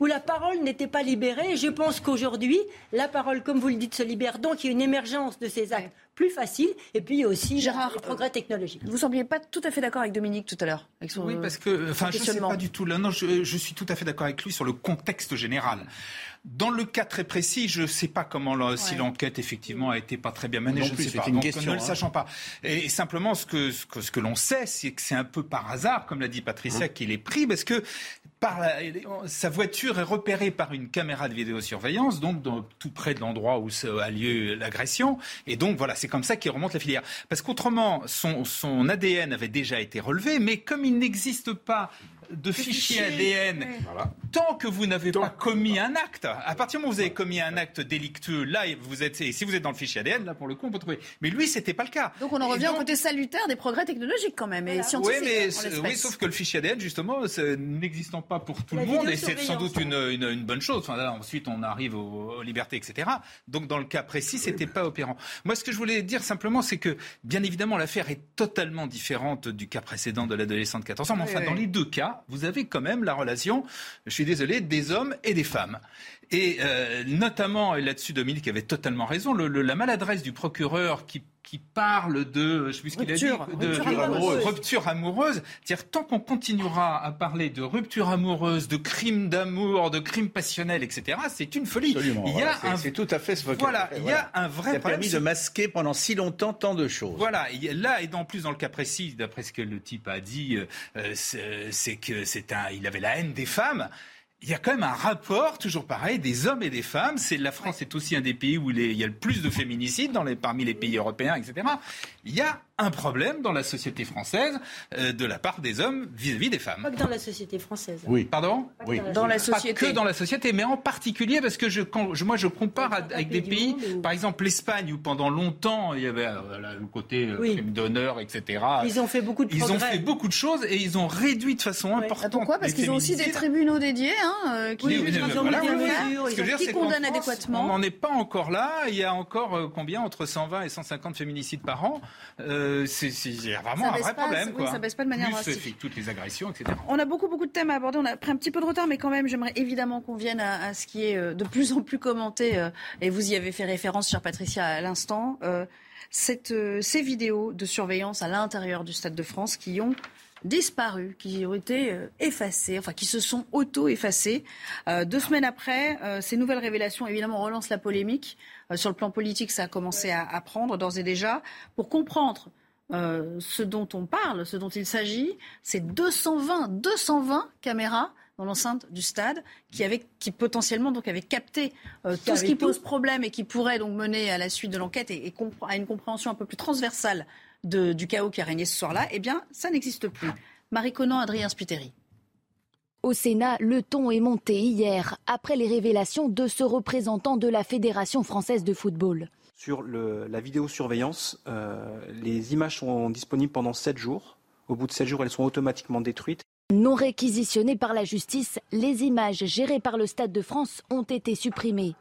où la parole n'était pas libérée. Et je pense qu'aujourd'hui, la parole, comme vous le dites, se libère. Donc il y a une émergence de ces actes plus faciles. Et puis il y a aussi Gérard, les progrès technologiques. Vous sembliez pas tout à fait d'accord avec Dominique tout à l'heure. Oui, parce que, enfin, je ne sais pas du tout. Là, non, je, je suis tout à fait d'accord avec lui sur le contexte général. Dans le cas très précis, je ne sais pas comment si l'enquête effectivement a été pas très bien menée. je ne sais pas. Une question, ne le hein. sachant pas. Et, simplement, ce que, ce que, ce que l'on sait, c'est que c'est un peu par hasard, comme l'a dit Patricia, mmh. qu'il est pris, parce que par sa voiture est repérée par une caméra de vidéosurveillance, donc tout près de l'endroit où a lieu l'agression. Et donc voilà, c'est comme ça qu'il remonte la filière. Parce qu'autrement, son, son ADN avait déjà été relevé, mais comme il n'existe pas de fichiers ADN. Tant que vous n'avez pas commis un acte, à partir du moment où vous avez commis un acte délictueux, là, vous êtes, et si vous êtes dans le fichier ADN, là, pour le coup, on peut trouver. Mais lui, c'était pas le cas. Donc on en revient au côté salutaire des progrès technologiques quand même, et scientifiques. Oui, mais, oui, sauf que le fichier ADN, justement, n'existant pas pour tout le monde, et c'est sans doute une, une, bonne chose. Enfin, là, ensuite, on arrive aux, libertés, etc. Donc, dans le cas précis, c'était pas opérant. Moi, ce que je voulais dire simplement, c'est que, bien évidemment, l'affaire est totalement différente du cas précédent de l'adolescent de 14 ans. Mais enfin, dans les deux cas, vous avez quand même la relation, je suis désolé, des hommes et des femmes. Et euh, notamment, et là-dessus Dominique avait totalement raison, la maladresse du procureur qui, parle de, je sais plus ce qu'il a dit, de rupture amoureuse. Rupture amoureuse. C'est-à-dire tant qu'on continuera à parler de rupture amoureuse, de crimes d'amour, de crimes passionnels, etc., c'est une folie. il y a un... c'est tout à fait ce Voilà, il y a un vrai ça a permis de masquer pendant si longtemps tant de choses. Voilà, là et en plus dans le cas précis, d'après ce que le type a dit, euh, c'est que c'est un, il avait la haine des femmes il y a quand même un rapport, toujours pareil, des hommes et des femmes. C'est la France est aussi un des pays où il y a le plus de féminicides dans les, parmi les pays européens, etc. Il y a un problème dans la société française euh, de la part des hommes vis-à-vis des femmes. Pas que dans la société française. Oui. Pardon Oui. Dans la société. Pas que dans la société, mais en particulier parce que je, quand, moi je compare avec des pays, par exemple l'Espagne où pendant longtemps il y avait euh, le côté euh, crime d'honneur, etc. Ils ont fait beaucoup de Ils ont fait beaucoup de choses et ils ont réduit de façon importante. Pourquoi? Parce qu'ils ont aussi des tribunaux dédiés. Hein hein, qui, condamne adéquatement. On n'en est pas encore là. Il y a encore euh, combien? Entre 120 et 150 féminicides par an. Euh, c'est vraiment un vrai problème. Quoi. ça baisse pas de manière Plus, toutes les agressions, etc. On a beaucoup beaucoup de thèmes à aborder. On a pris un petit peu de retard, mais quand même, j'aimerais évidemment qu'on vienne à, ce qui est euh, de plus en plus commenté. et vous y avez fait référence, chère Patricia, à l'instant. Cette, ces vidéos de surveillance à l'intérieur du Stade de France qui ont disparus, qui ont été euh, effacés, enfin qui se sont auto-effacés. Euh, deux semaines après, euh, ces nouvelles révélations, évidemment, relancent la polémique. Sur le plan politique, ça a commencé à, à prendre d'ores et déjà. Pour comprendre ce dont on parle, ce dont il s'agit, c'est 220, 220 caméras dans l'enceinte du stade qui, avait, qui potentiellement donc avait capté tout ce qui pose problème et qui pourrait donc mener à la suite de l'enquête et, et à une compréhension un peu plus transversale du chaos qui a régné ce soir-là, eh bien, ça n'existe plus. Marie Conan, Adrien Spiteri. Au Sénat, le ton est monté hier, après les révélations de ce représentant de la Fédération française de football. Sur la vidéosurveillance, euh, les images sont disponibles pendant 7 jours. Au bout de 7 jours, elles sont automatiquement détruites. Non réquisitionnées par la justice, les images gérées par le Stade de France ont été supprimées.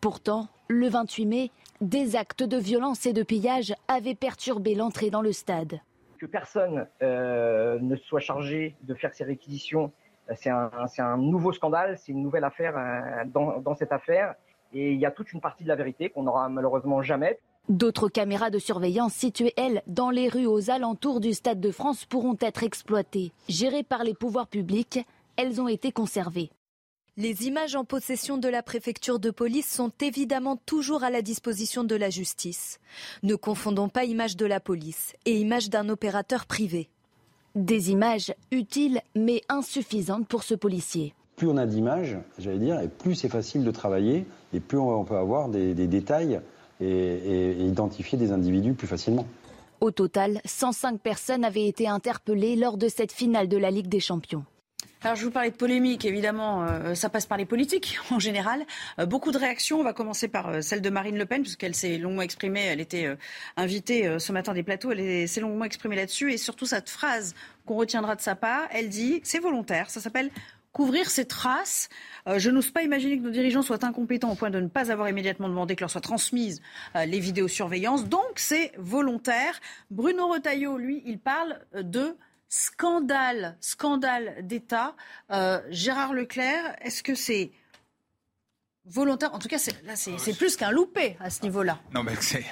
Pourtant, le 28 mai, des actes de violence et de pillage avaient perturbé l'entrée dans le stade. Que personne euh, ne soit chargé de faire ces réquisitions, c'est un, nouveau scandale, c'est une nouvelle affaire euh, dans, dans cette affaire. Et il y a toute une partie de la vérité qu'on n'aura malheureusement jamais. D'autres caméras de surveillance situées, elles, dans les rues aux alentours du Stade de France pourront être exploitées. Gérées par les pouvoirs publics, elles ont été conservées. Les images en possession de la préfecture de police sont évidemment toujours à la disposition de la justice. Ne confondons pas images de la police et images d'un opérateur privé. Des images utiles mais insuffisantes pour ce policier. Plus on a d'images, j'allais dire, et plus c'est facile de travailler, et plus on peut avoir des, détails et, et identifier des individus plus facilement. Au total, 105 personnes avaient été interpellées lors de cette finale de la Ligue des Champions. Alors, je vous parlais de polémique, évidemment, euh, ça passe par les politiques en général. Euh, beaucoup de réactions. On va commencer par euh, celle de Marine Le Pen, puisqu'elle s'est longuement exprimée. Elle était invitée ce matin des plateaux. Elle s'est longuement exprimée là-dessus. Et surtout, cette phrase qu'on retiendra de sa part, elle dit c'est volontaire. Ça s'appelle couvrir ses traces. je n'ose pas imaginer que nos dirigeants soient incompétents au point de ne pas avoir immédiatement demandé que leur soient transmises les vidéosurveillances. Donc, c'est volontaire. Bruno Retailleau, lui, il parle de Scandale, scandale d'État. Euh, Gérard Leclerc, est-ce que c'est volontaire. En tout cas, c'est, là, c'est, plus qu'un loupé à ce niveau-là. Non, mais c'est,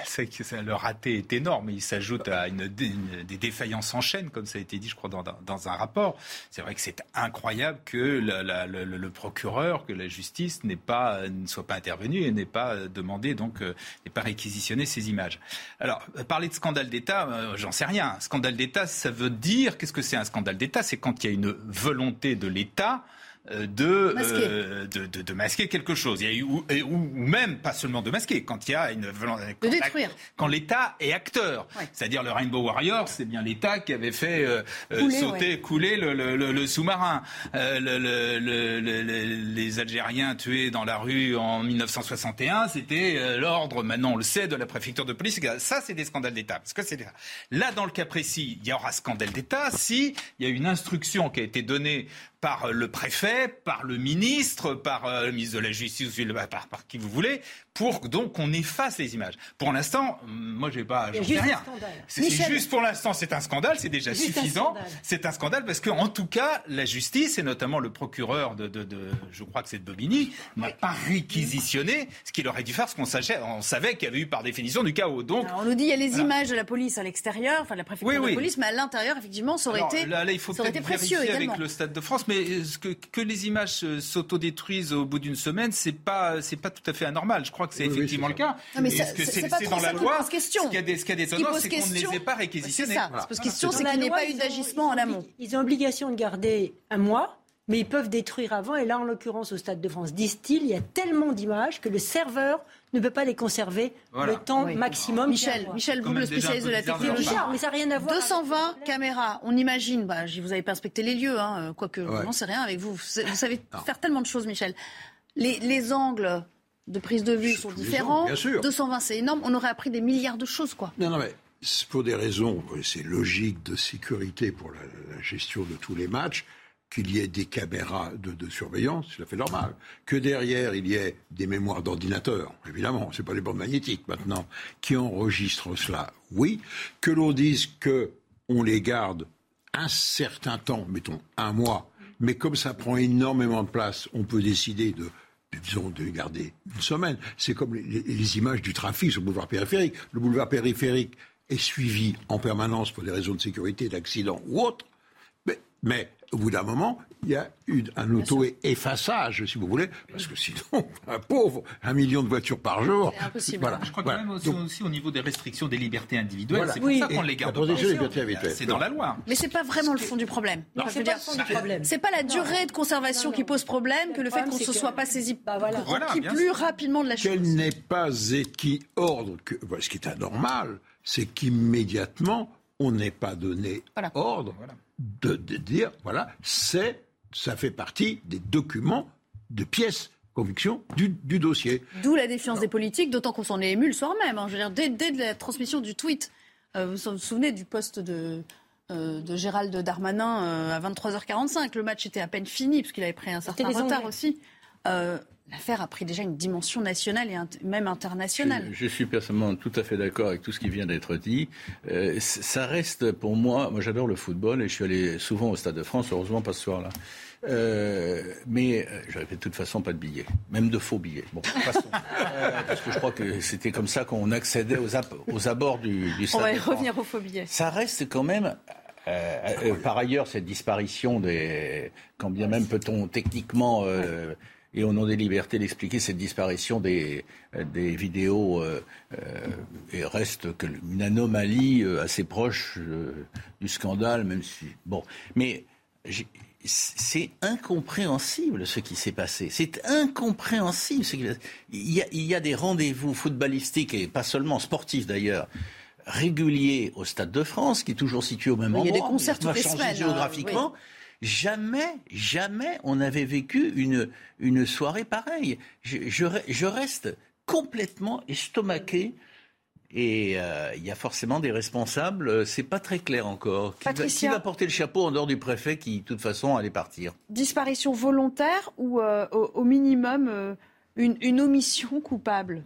le raté est énorme. Il s'ajoute à une, des défaillances en chaîne, comme ça a été dit, je crois, dans, dans un rapport. C'est vrai que c'est incroyable que le, procureur, que la justice n'ait pas, ne soit pas intervenu et n'ait pas demandé, donc, euh, n'ait pas réquisitionné ces images. Alors, parler de scandale d'État, euh, j'en sais rien. Scandale d'État, ça veut dire, qu'est-ce que c'est un scandale d'État? C'est quand il y a une volonté de l'État euh, euh, de, de, de, masquer quelque chose. Il y a eu, ou, ou, même, pas seulement de masquer, quand il y a une De détruire. Quand l'État est acteur. C'est-à-dire le Rainbow Warrior, c'est bien l'État qui avait fait euh, sauter, couler le, le, le, sous-marin. les Algériens tués dans la rue en 1961, c'était l'ordre, maintenant on le sait, de la préfecture de police. Ça, c'est des scandales d'État. Parce que c'est Là, dans le cas précis, il y aura scandale d'État si il y a une instruction qui a été donnée par le préfet, par le ministre, par euh, le ministre de la Justice, par, par qui vous voulez, pour donc qu'on efface les images. Pour l'instant, moi j'ai pas, sais rien. C'est juste pour l'instant, c'est un scandale, c'est déjà suffisant. C'est un scandale parce que en tout cas, la justice et notamment le procureur de, de, de je crois que c'est de Bobigny, n'a pas réquisitionné ce qu'il aurait dû faire, parce qu'on savait, on savait qu'il y avait eu par définition du chaos. Donc, on nous dit il y a les images de la police à l'extérieur, enfin de la préfecture de police, mais à l'intérieur, effectivement, ça aurait été, là, il faut ça aurait été précieux avec le Stade de France, mais que, que les images s'autodétruisent au bout d'une semaine, c'est pas, c'est pas tout à fait anormal. Je crois que c'est effectivement le cas. Non, mais c'est dans la loi. Ce qui a des, ce qui a c'est qu'on ne les ait pas réquisitionnés. C'est ça. question, c'est qu'il n'y ait pas eu d'agissement en amont. Ils ont obligation de garder un mois. Mais ils peuvent détruire avant, et là, en l'occurrence, au Stade de France, disent-ils, il y a tellement d'images que le serveur ne peut pas les conserver le temps maximum. Michel, Michel, vous, le spécialiste de la technologie. Mais ça n'a rien à voir. 220 caméras, on imagine, bah, vous n'avez pas inspecté les lieux, hein, quoique, ouais. non, c'est rien avec vous. Vous savez faire tellement de choses, Michel. Les, les angles de prise de vue sont différents. Bien sûr. 220, c'est énorme. On aurait appris des milliards de choses, quoi. Non, non, mais pour des raisons, c'est logique de sécurité pour la, gestion de tous les matchs. Qu'il y ait des caméras de, surveillance, c'est fait normal. Que derrière, il y ait des mémoires d'ordinateur, évidemment, ce pas les bandes magnétiques maintenant, qui enregistrent cela, oui. Que l'on dise que on les garde un certain temps, mettons un mois, mais comme ça prend énormément de place, on peut décider de disons, de les garder une semaine. C'est comme les, images du trafic sur le boulevard périphérique. Le boulevard périphérique est suivi en permanence pour des raisons de sécurité, d'accident ou autre. mais au bout d'un moment, il y a eu un auto-effaçage, si vous voulez, parce que sinon, un pauvre, un million de voitures par jour. C'est impossible. Voilà. Je crois que même aussi, au niveau des restrictions des libertés individuelles, c'est pour ça qu'on les garde. C'est dans la loi. Mais c'est pas vraiment le fond du problème. C'est pas le fond du problème. C'est pas la durée de conservation qui pose problème que le fait qu'on ne se soit pas saisi bah, qui plus rapidement de la chose. Qu'elle n'est pas équi-ordre, ce qui est anormal, c'est qu'immédiatement, on n'ait pas donné ordre de, dire, voilà, c'est, ça fait partie des documents de pièces conviction du, dossier. D'où la défiance des politiques, d'autant qu'on s'en est ému le soir même. Hein. je veux dire, dès, dès, la transmission du tweet, euh, vous vous souvenez du poste de, euh, de Gérald Darmanin euh, à 23h45. Le match était à peine fini, parce qu'il avait pris un certain retard aussi. L'affaire a pris déjà une dimension nationale et même internationale. Je, suis personnellement tout à fait d'accord avec tout ce qui vient d'être dit. Euh, ça reste pour moi, moi j'adore le football et je suis allé souvent au Stade de France, heureusement pas ce soir-là. Euh, mais euh, j'avais de toute façon pas de billets, même de faux billets. Bon, passons. parce que je crois que c'était comme ça qu'on accédait aux, aux abords du, du Stade. On va y revenir aux faux billets. Ça reste quand même par ailleurs, cette disparition des, quand bien même peut-on techniquement et au nom des libertés d'expliquer cette disparition des, des vidéos euh, euh, et reste que une anomalie euh, assez proche du scandale, même si bon, mais c'est incompréhensible ce qui s'est passé. C'est incompréhensible. Ce il, y a, il y a des rendez-vous footballistiques et pas seulement sportifs d'ailleurs réguliers au Stade de France, qui est toujours situé au même endroit. Il y a des concerts toutes les semaines. Hein, géographiquement. Jamais, jamais on n'avait vécu une, une soirée pareille. Je, je, reste complètement estomaqué. Et euh, il y a forcément des responsables, c'est pas très clair encore. Qui va, porter le chapeau en dehors du préfet qui, de toute façon, allait partir? Disparition volontaire ou euh, au, minimum euh, une, une, omission coupable?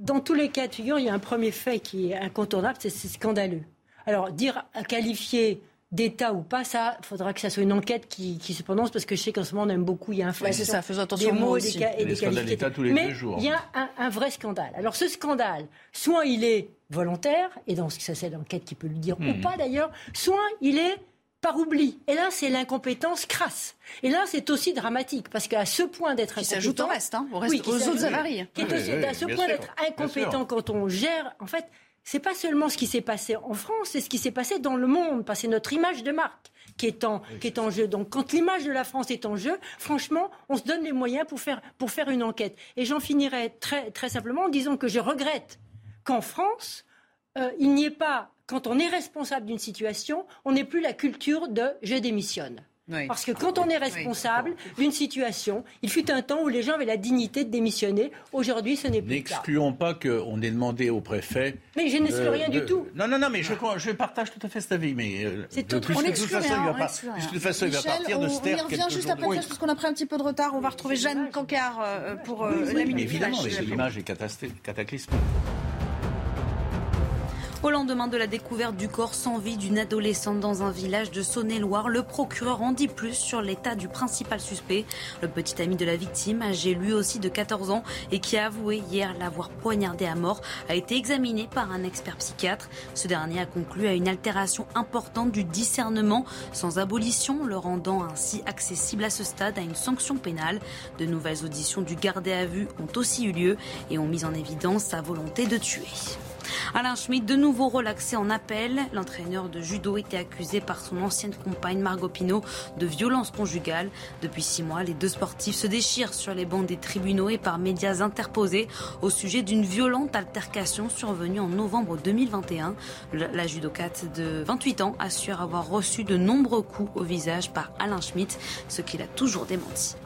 Dans tous les cas de figure, il y a un premier fait qui est incontournable, c'est scandaleux. Alors, dire, qualifier d'État ou pas, ça, faudra que ça soit une enquête qui, se prononce parce que je sais qu'en ce moment on aime beaucoup, il y a un ouais, c'est ça, faisons attention des mots et des, et des tous les Mais deux jours. il y a un, vrai scandale. Alors ce scandale, soit il est volontaire, et dans ça c'est l'enquête qui peut le dire ou hmm. pas d'ailleurs, soit il est par oubli. Et là, c'est l'incompétence crasse. Et là, c'est aussi dramatique, parce qu'à ce point d'être incompétent... Qui s'ajoute au reste, hein, au reste oui, aux autres avaries. Qui est aussi, à ce point d'être incompétent quand on gère... En fait, c'est pas seulement ce qui s'est passé en France, c'est ce qui s'est passé dans le monde, parce que c'est notre image de marque qui est en, qui est en jeu. Donc quand l'image de la France est en jeu, franchement, on se donne les moyens pour faire, pour faire une enquête. Et j'en finirai très, très simplement en disant que je regrette qu'en France, euh, il n'y ait pas, quand on est responsable d'une situation, on n'ait plus la culture de je démissionne. Parce que quand on est responsable d'une situation, il fut un temps où les gens avaient la dignité de démissionner. Aujourd'hui, ce n'est plus le cas. N'excluons pas qu'on ait demandé au préfet. Mais je n'exclus rien du tout. Non, non, non, mais je, je partage tout à fait cet avis. Mais euh, c'est tout. on de toute façon, il va, pas, de toute façon, il va partir de On y revient juste après, parce qu'on a pris un petit peu de retard. On va retrouver Jeanne Cancard euh, pour euh, la minute. Évidemment, l'image est cataclysmique. Au lendemain de la découverte du corps sans vie d'une adolescente dans un village de Saône-et-Loire, le procureur en dit plus sur l'état du principal suspect. Le petit ami de la victime, âgé lui aussi de 14 ans et qui a avoué hier l'avoir poignardé à mort, a été examiné par un expert psychiatre. Ce dernier a conclu à une altération importante du discernement sans abolition, le rendant ainsi accessible à ce stade à une sanction pénale. De nouvelles auditions du gardé à vue ont aussi eu lieu et ont mis en évidence sa volonté de tuer. Alain Schmidt, de nouveau relaxé en appel. L'entraîneur de judo était accusé par son ancienne compagne Margot Pino de violence conjugale. Depuis six mois, les deux sportifs se déchirent sur les bancs des tribunaux et par médias interposés au sujet d'une violente altercation survenue en novembre 2021. La judocate de 28 ans assure avoir reçu de nombreux coups au visage par Alain Schmidt, ce qu'il a toujours démenti.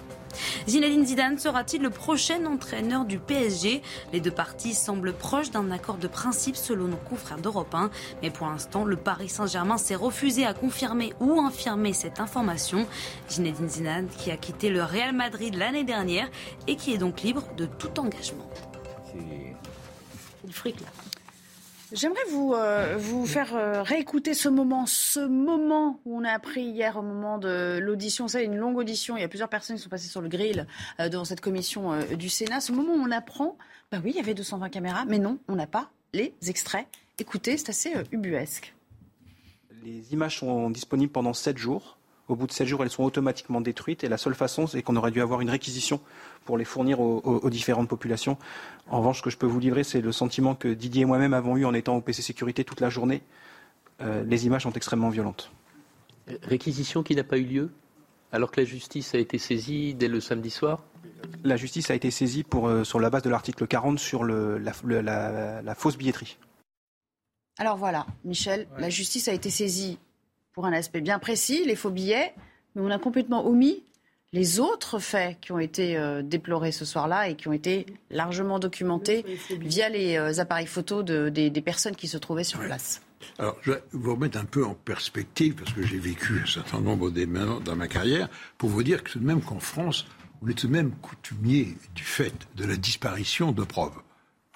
Zinedine Zidane sera-t-il le prochain entraîneur du PSG Les deux parties semblent proches d'un accord de principe selon nos confrères d'Europe 1. Mais pour l'instant, le Paris Saint-Germain s'est refusé à confirmer ou infirmer cette information. Zinedine Zidane qui a quitté le Real Madrid l'année dernière et qui est donc libre de tout engagement. C'est le fric là. J'aimerais vous, euh, vous faire euh, réécouter ce moment, ce moment où on a appris hier au moment de l'audition. C'est une longue audition. Il y a plusieurs personnes qui sont passées sur le grill euh, devant cette commission du Sénat. Ce moment où on apprend, bah oui, il y avait 220 caméras, mais non, on n'a pas les extraits. Écoutez, c'est assez ubuesque. Les images sont disponibles pendant 7 jours. Au bout de 7 jours, elles sont automatiquement détruites et la seule façon, c'est qu'on aurait dû avoir une réquisition pour les fournir aux, différentes populations. En revanche, ce que je peux vous livrer, c'est le sentiment que Didier et moi-même avons eu en étant au PC Sécurité toute la journée. Euh, les images sont extrêmement violentes. Réquisition qui n'a pas eu lieu alors que la justice a été saisie dès le samedi soir? La justice a été saisie pour, euh, sur la base de l'article 40 sur le, la, fausse billetterie. Alors voilà, Michel, la justice a été saisie pour un aspect bien précis, les faux billets, mais on a complètement omis les autres faits qui ont été euh, déplorés ce soir-là et qui ont été largement documentés via les euh, appareils photos des, personnes qui se trouvaient sur place. Alors, je vais vous remettre un peu en perspective, parce que j'ai vécu un certain nombre d'événements dans ma carrière, pour vous dire que tout de même qu'en France, on est tout de même coutumier du fait de la disparition de preuves.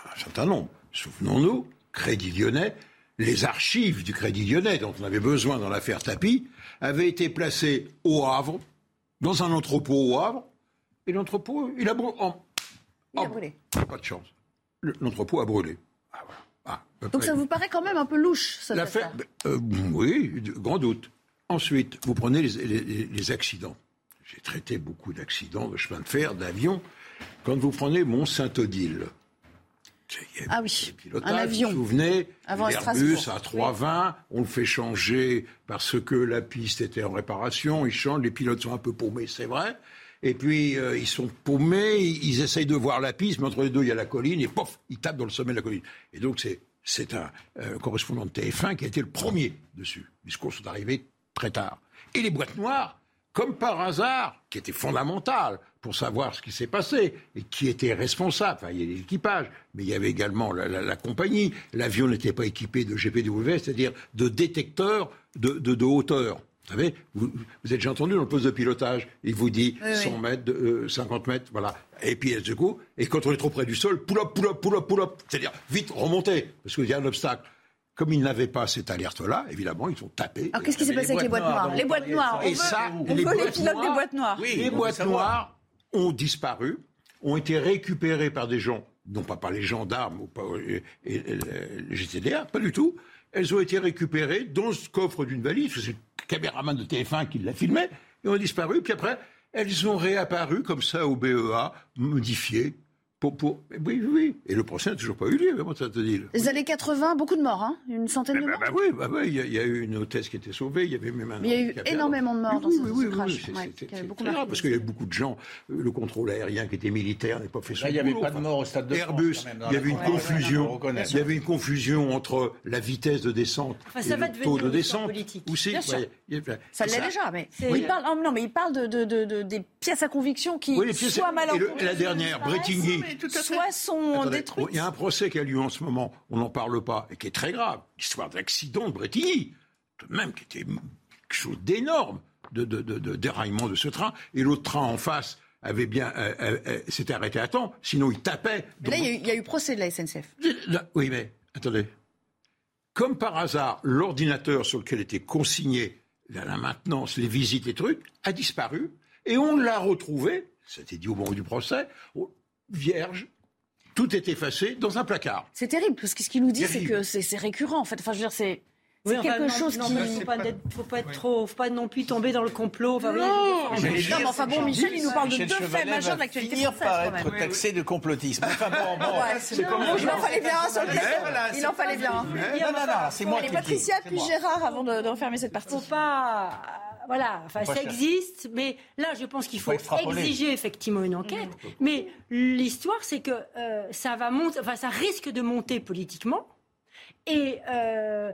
Un certain nombre. Souvenons-nous, Crédit Lyonnais, les archives du Crédit Lyonnais, dont on avait besoin dans l'affaire Tapi, avaient été placées au Havre, dans un entrepôt au Havre, et l'entrepôt, il a, brûlé. Pas de chance. L'entrepôt a brûlé. Ah, ah, Donc ça vous paraît quand même un peu louche, cette affaire euh, Oui, grand doute. Ensuite, vous prenez les, accidents. J'ai traité beaucoup d'accidents de chemin de fer, d'avions. Quand vous prenez Mont-Saint-Odile, ah oui, un avion. Vous vous souvenez L'Airbus à 320, on le fait changer parce que la piste était en réparation, ils changent, les pilotes sont un peu paumés, c'est vrai. Et puis, euh, ils sont paumés, ils, essayent de voir la piste, mais entre les deux, il y a la colline, et pof, ils tapent dans le sommet de la colline. Et donc, c'est, c'est un euh, correspondant de TF1 qui a été le premier dessus. Les secours sont arrivés très tard. Et les boîtes noires, comme par hasard, qui était fondamental pour savoir ce qui s'est passé et qui était responsable. Enfin, il y a l'équipage, mais il y avait également la, compagnie. L'avion n'était pas équipé de GPW, c'est-à-dire de détecteurs de, de, hauteur. Vous savez, vous, vous, êtes déjà entendu dans le poste de pilotage, il vous dit 100 mètres, 50 euh, mètres, voilà. Et puis, du coup, et quand on est trop près du sol, pull up, pull up, pull up, pull up. C'est-à-dire, vite, remonter, parce qu'il y a un obstacle. Comme ils n'avaient pas cette alerte-là, évidemment, ils ont tapé. Alors qu'est-ce qui s'est passé avec les boîtes noires, Les boîtes noires. Et ça, on les, les pilotes des boîtes noires. Oui, les boîtes noires ont disparu, ont été récupérées par des gens, non pas par les gendarmes ou par les GTDA, pas du tout. Elles ont été récupérées dans ce coffre d'une valise. C'est le caméraman de TF1 qui l'a filmé. Et ont disparu. Puis après, elles ont réapparu comme ça au BEA, modifiées, pour, Oui, oui. Et le procès n'a toujours pas eu lieu, comment ça te dit. Les années 80, beaucoup de morts, hein. Une centaine de bah, morts. bah, Oui, bah, oui. Il, y a, eu une hôtesse qui était sauvée, il y avait même un... Mais il y a eu énormément de morts dans ce, oui, crash. C'est beaucoup grave, parce qu'il y avait beaucoup de gens, le contrôle aérien qui était militaire n'est pas fait son Il n'y avait pas de morts au stade de Airbus, France, il y avait une confusion. Il y avait une confusion entre la vitesse de descente et le taux de descente. Ça l'est déjà, mais il parle, oh, non, mais il parle de, des pièces à conviction qui soient mal Et la dernière, Bretigny, soit il y a un procès qui a lieu en ce moment, on n'en parle pas, et qui est très grave. L'histoire d'accident de Bretigny, même qui était quelque chose d'énorme, de, déraillement de ce train. Et l'autre train en face avait bien euh, euh, euh, s'était arrêté à temps, sinon il tapait. là, il y, a eu, procès de la SNCF. oui, mais attendez. Comme par hasard, l'ordinateur sur lequel était consigné la, maintenance, les visites, les trucs, a disparu. Et on l'a retrouvé, c'était dit au moment du procès, vierge, tout est effacé dans un placard. C'est terrible, parce que ce qu'il nous dit, c'est que c'est récurrent, en fait. Enfin, je veux dire, c'est... C'est quelque chose qui. Il faut pas, faut pas être trop, faut pas non plus tomber dans le complot. Enfin, non, mais, enfin bon, Michel, il nous parle de deux faits majeurs de l'actualité française. par être taxé de complotisme. Enfin bon, bon, c'est comme il en fallait bien un sur le Il en fallait bien. Non, non, non, c'est moi qui Patricia puis Gérard avant de refermer cette partie. Faut pas voilà, enfin, ça existe, mais là, je pense qu'il faut, exiger effectivement une enquête. Mais l'histoire, c'est que euh, ça va monter, enfin, ça risque de monter politiquement, et euh,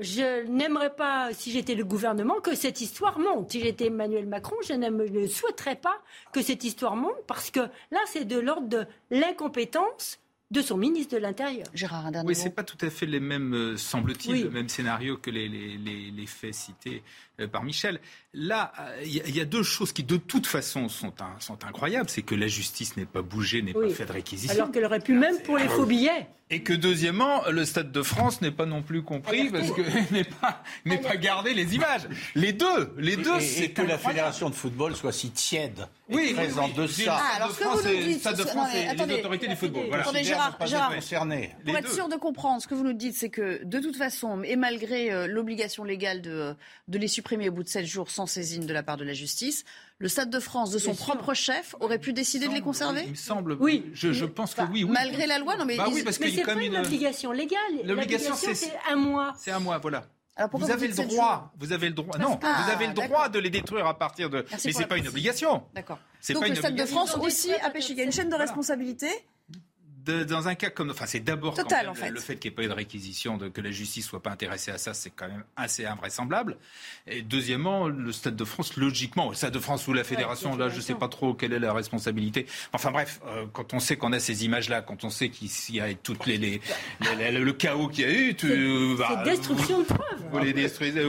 je n'aimerais pas, si j'étais le gouvernement, que cette histoire monte. Si j'étais Emmanuel Macron, je ne souhaiterais pas que cette histoire monte parce que là, c'est de l'ordre de l'incompétence de son ministre de l'Intérieur. Gérard, un Oui, c'est pas tout à fait les mêmes, euh, semble-t-il, le même scénario que les, les, les, faits cités euh, par Michel. Là, il euh, y, a deux choses qui, de toute façon, sont, sont incroyables. C'est que la justice n'est pas bougée, n'est pas fait de réquisition. Alors qu'elle aurait pu même pour les faux billets. Et que deuxièmement, le Stade de France n'est pas non plus compris parce que n'est pas n'est pas gardé les images. Les deux, les deux, c'est que la fédération de football soit si tiède. Oui, présente de ça. Ah, alors ce que vous nous dites, Stade de France et les autorités du football. Voilà. Gérard, Gérard pour être sûr de comprendre, ce que vous nous dites, c'est que de toute façon, et malgré euh, l'obligation légale de de les supprimer au bout de sept jours sans saisine de la part de la justice, le Stade de France, de son propre chef, aurait pu décider de les conserver Il me semble. Oui. Je, je pense que oui, oui, Malgré la loi, non mais. Bah oui, parce mais c'est pas une, obligation légale. L'obligation, c'est un mois. C'est un mois, voilà. vous avez le droit, vous avez le droit, non, vous avez le droit de les détruire à partir de. mais c'est pas une obligation. D'accord. Donc le Stade de France aussi a péché. Il y a une chaîne de responsabilité dans un cas comme. Enfin, c'est d'abord le fait qu'il n'y ait pas eu de réquisition, de, que la justice soit pas intéressée à ça, c'est quand même assez invraisemblable. Et deuxièmement, le Stade de France, logiquement, le Stade de France ou la Fédération, là, je ne sais pas trop quelle est la responsabilité. Enfin bref, euh, quand on sait qu'on a ces images-là, quand on sait qu'il y a toutes les, les, le chaos qu'il y a eu, tu, c'est bah, destruction de preuves. Vous les détruisez.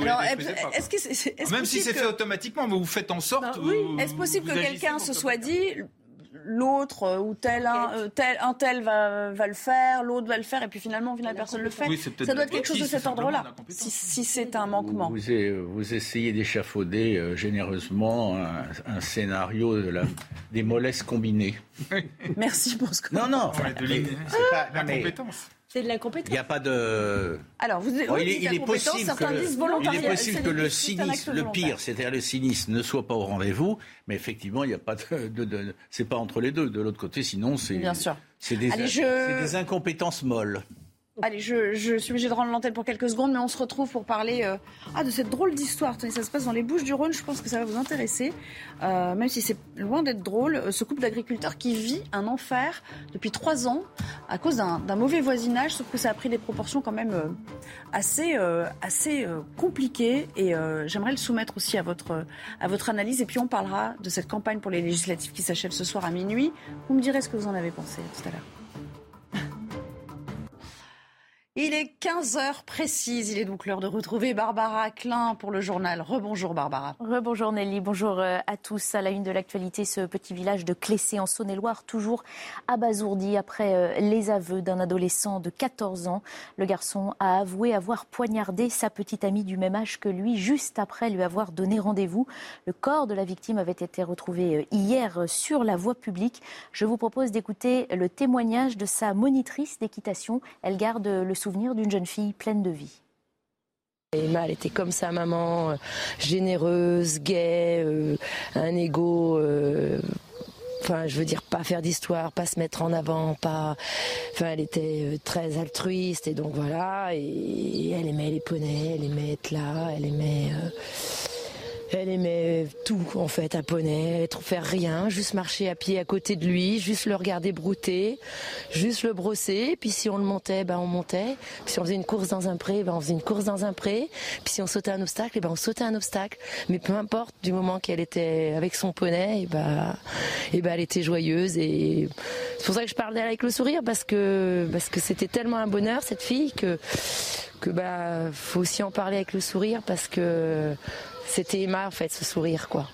est-ce que c'est, Même si c'est fait automatiquement, mais vous faites en sorte. Oui. Est-ce possible que quelqu'un se soit dit l'autre euh, ou tel un, euh, tel, un tel va, va le faire, l'autre va le faire, et puis finalement, la personne le fait. ça doit être quelque chose de cet ordre-là, si, c'est un manquement. Vous, vous essayez d'échafauder euh, généreusement un, scénario de la, des mollesses combinées. Merci pour ce que Non, non, c'est pas la compétence. C'est de l'incompétence. Il n'y a pas de. Alors, vous, oh, il, est, possible que, il est possible que le cynisme, le pire, c'est-à-dire le cynisme, ne soit pas au rendez-vous, mais effectivement, il n'y a pas de. de, c'est pas entre les deux. De l'autre côté, sinon, c'est. Bien sûr. C'est des, des incompétences molles. Allez, je, je, suis obligée de rendre l'antenne pour quelques secondes, mais on se retrouve pour parler euh, ah, de cette drôle d'histoire. Ça se passe dans les Bouches du Rhône, je pense que ça va vous intéresser. Euh, même si c'est loin d'être drôle, euh, ce couple d'agriculteurs qui vit un enfer depuis trois ans à cause d'un mauvais voisinage, sauf que ça a pris des proportions quand même euh, assez, euh, assez compliquées. Et j'aimerais le soumettre aussi à votre, à votre analyse. Et puis on parlera de cette campagne pour les législatives qui s'achève ce soir à minuit. Vous me direz ce que vous en avez pensé tout à l'heure. Il est 15h précise. Il est donc l'heure de retrouver Barbara Klein pour le journal. Rebonjour Barbara. Rebonjour Nelly. Bonjour euh, à tous. À la une de l'actualité, ce petit village de Clessé en Saône-et-Loire, toujours abasourdi après euh, les aveux d'un adolescent de 14 ans. Le garçon a avoué avoir poignardé sa petite amie du même âge que lui, juste après lui avoir donné rendez-vous. Le corps de la victime avait été retrouvé euh, hier sur la voie publique. Je vous propose d'écouter le témoignage de sa monitrice d'équitation. Elle garde le souvenir d'une jeune fille pleine de vie. Emma, elle était comme sa maman, euh, généreuse, gaie, euh, un ego. Euh, enfin, je veux dire, pas faire d'histoire, pas se mettre en avant, pas. Enfin, elle était très altruiste et donc voilà. Et elle aimait les poneys, elle aimait être là, elle aimait. Elle aimait tout en fait, un poney, être faire rien, juste marcher à pied à côté de lui, juste le regarder brouter, juste le brosser. Puis si on le montait, ben on montait. Puis si on faisait une course dans un pré, ben on faisait une course dans un pré. Puis si on sautait un obstacle, ben on sautait un obstacle. Mais peu importe, du moment qu'elle était avec son poney, et ben, et ben elle était joyeuse. Et c'est pour ça que je parlais avec le sourire parce que parce que c'était tellement un bonheur cette fille que que bah faut aussi en parler avec le sourire parce que c'était Emma en fait, ce sourire quoi.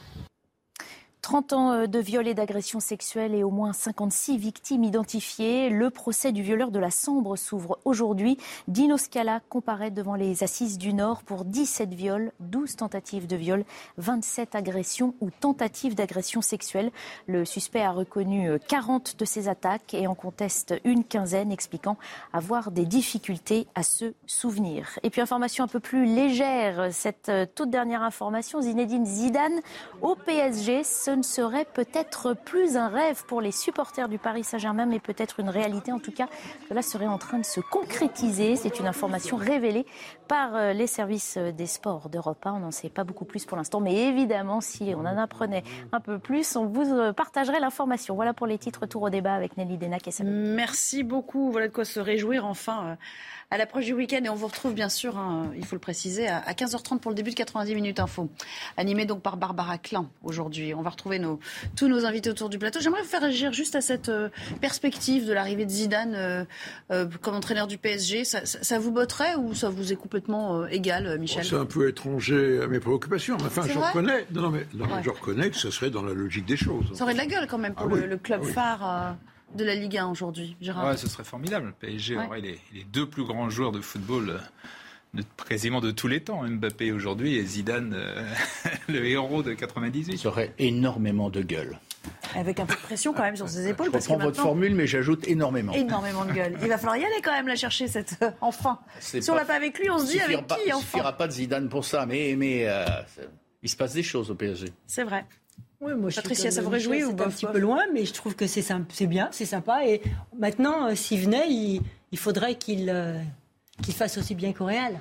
30 ans euh, de viol et d'agression sexuelle et au moins 56 victimes identifiées. Le procès du violeur de la Sambre s'ouvre aujourd'hui. Dino Scala comparaît devant les assises du Nord pour 17 viols, 12 tentatives de viol, 27 agressions ou tentatives d'agression sexuelle. Le suspect a reconnu 40 de ces attaques et en conteste une quinzaine, expliquant avoir des difficultés à se souvenir. Et puis information un peu plus légère, cette euh, toute dernière information, Zinedine Zidane au PSG. Ne serait peut-être plus un rêve pour les supporters du Paris Saint-Germain, mais peut-être une réalité. En tout cas, cela serait en train de se concrétiser. C'est une information révélée par euh, les services des sports d'Europe 1. On n'en sait pas beaucoup plus pour l'instant, mais évidemment, si on en apprenait un peu plus, on vous euh, partagerait l'information. Voilà pour les titres. Tour au débat avec Nelly Denac et Merci beaucoup. Voilà de quoi se réjouir enfin euh, à l'approche du week-end. Et on vous retrouve bien sûr, hein, il faut le préciser, à 15h30 pour le début de 90 minutes info. Animé donc par Barbara Klein aujourd'hui. On va retrouver nos, tous nos invités autour du plateau. J'aimerais vous faire agir juste à cette euh, perspective de l'arrivée de Zidane euh, euh, comme entraîneur du PSG. Ça, ça, vous botterait ou ça vous est complètement égal, Michel? C'est un peu étranger à mes préoccupations. Mais enfin, je reconnais, non, non, mais, je reconnais que ce serait dans la logique des choses. Ça aurait de la gueule quand même pour ah le, club ah phare de la Ligue 1 aujourd'hui, Gérard Ouais, ce serait formidable. Le PSG aurait les, deux plus grands joueurs de football euh, de, quasiment de tous les temps. Mbappé aujourd'hui et Zidane, euh, le héros de 98. Ça aurait énormément de gueule. Avec un peu de pression quand même sur ses épaules. Je parce votre formule, mais j'ajoute énormément. Énormément de gueule. Il va falloir y aller quand même la chercher cette euh, enfin. Si on l'a pas avec lui, on se dit avec qui enfin. Il ne suffira pas de Zidane pour ça, mais, mais il se passe des choses au PSG. C'est vrai. Oui, moi, Patricia, ça vous réjouit ou un petit peu loin, mais je trouve que c'est c'est bien, c'est sympa. Et maintenant, euh, s'il venait, il, faudrait qu'il euh, qu'il fasse aussi bien qu'au Real.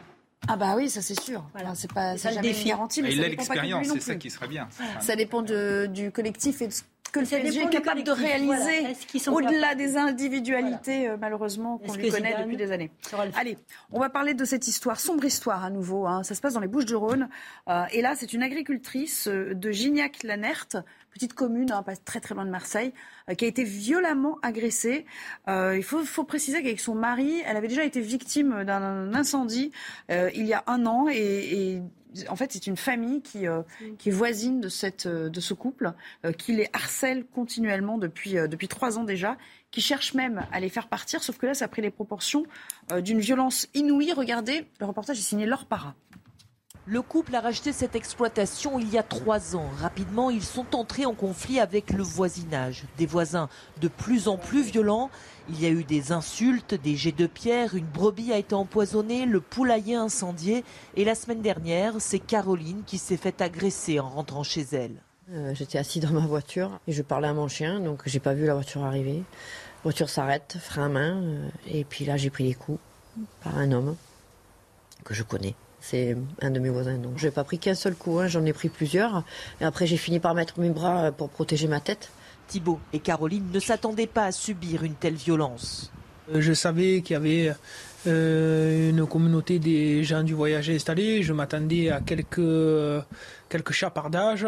Ah bah oui, ça c'est sûr. Voilà, c'est pas ça jamais défi. garanti, mais il a l'expérience, c'est ça qui serait bien. Ça dépend de, du collectif et de ce que le PSG est capable de réaliser au-delà des individualités, euh, malheureusement, qu'on lui connaît depuis des années. Allez, on va parler de cette histoire, sombre histoire à nouveau. Hein. Ça se passe dans les Bouches-du-Rhône. Euh, et là, c'est une agricultrice euh, de Gignac-Lanerte, petite commune, hein, pas très très loin de Marseille, qui a été violemment agressée. il faut, faut préciser qu'avec son mari, elle avait déjà été victime d'un incendie il y a un an et, et en fait, c'est une famille qui, euh, qui est voisine de, cette, euh, de ce couple, euh, qui les harcèle continuellement depuis, depuis trois ans déjà, qui cherche même à les faire partir, sauf que là, ça a pris les proportions d'une violence inouïe. Regardez, le reportage est signé Laure Para. Le couple a racheté cette exploitation il y a trois ans. Rapidement, ils sont entrés en conflit avec le voisinage. Des voisins de plus en plus violents. Il y a eu des insultes, des jets de pierre, une brebis a été empoisonnée, le poulailler incendié. Et la semaine dernière, c'est Caroline qui s'est fait agresser en rentrant chez elle. Euh, j'étais assis dans ma voiture et je parlais à mon chien, donc j'ai pas vu la voiture arriver. La voiture s'arrête, frein à main, euh, et puis là j'ai pris des coups par un homme que je connais. C'est un de mes voisins. Donc, je n'ai pas pris qu'un seul coup, hein, j'en ai pris plusieurs. Et après, j'ai fini par mettre mes bras pour protéger ma tête. Thibault et Caroline ne s'attendaient pas à subir une telle violence. Euh, je savais qu'il y avait euh, une communauté des gens du voyage installés. Je m'attendais à quelques, quelques chapardages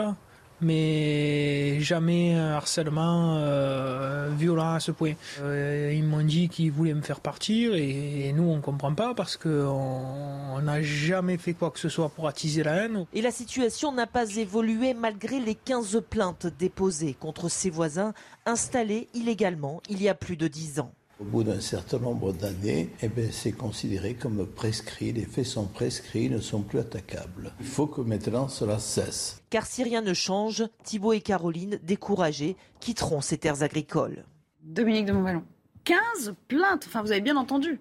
mais jamais un harcèlement euh, violent à ce point. Euh, ils m'ont dit qu'ils voulaient me faire partir et, nous on comprend pas parce qu'on n'a jamais fait quoi que ce soit pour attiser la haine. Et la situation n'a pas évolué malgré les 15 plaintes déposées contre ses voisins installés illégalement il y a plus de 10 ans. Au bout d'un certain nombre d'années, eh ben, c'est considéré comme prescrit. Les faits sont prescrits, ne sont plus attaquables. Il faut que maintenant cela cesse. Car si rien ne change, Thibault et Caroline, découragés, quitteront ces terres agricoles. Dominique de Montvalon, 15 plaintes, enfin vous avez bien entendu,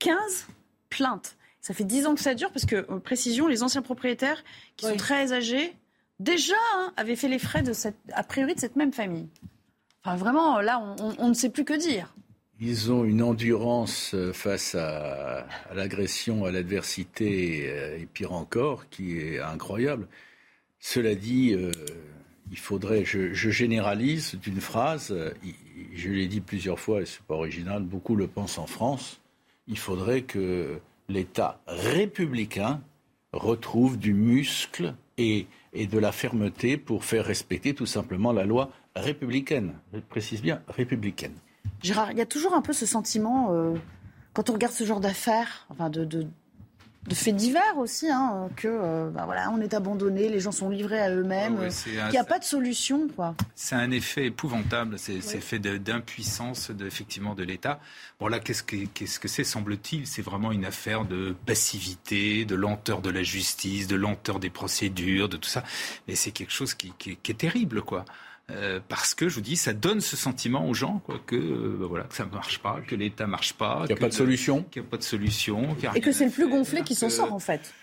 15 plaintes. Ça fait 10 ans que ça dure parce que, euh, précision, les anciens propriétaires, qui sont très âgés, déjà hein, avaient fait les frais de cette, a priori de cette même famille. Enfin vraiment, là, on ne sait plus que dire. Ils ont une endurance euh, face à, l'agression, à l'adversité euh, et pire encore, qui est incroyable. Cela dit, euh, il faudrait, je, généralise d'une phrase, je l'ai dit plusieurs fois et c'est pas original, beaucoup le pensent en France, il faudrait que l'État républicain retrouve du muscle et de la fermeté pour faire respecter tout simplement la loi républicaine. Je précise bien républicaine. Gérard, il y a toujours un peu ce sentiment, euh, quand on regarde ce genre d'affaires, enfin de, de, faits divers aussi, hein, que euh, bah voilà, on est abandonné, les gens sont livrés à eux-mêmes, ah qu'il n'y a pas de solution. C'est un effet épouvantable, c'est oui. fait d'impuissance de, effectivement de l'État. Bon là, qu'est-ce que c'est, semble-t-il? C'est vraiment une affaire de passivité, de lenteur de la justice, de lenteur des procédures, de tout ça. Mais c'est quelque chose qui, qui, qui est terrible, quoi. Euh, parce que je vous dis, ça donne ce sentiment aux gens quoi, que, euh, bah voilà, que ça ne marche pas, que l'État ne marche pas. Qu'il n'y a pas de solution. Qu'il n'y a pas de solution. Et que c'est le plus gonflé qui s'en sort en fait.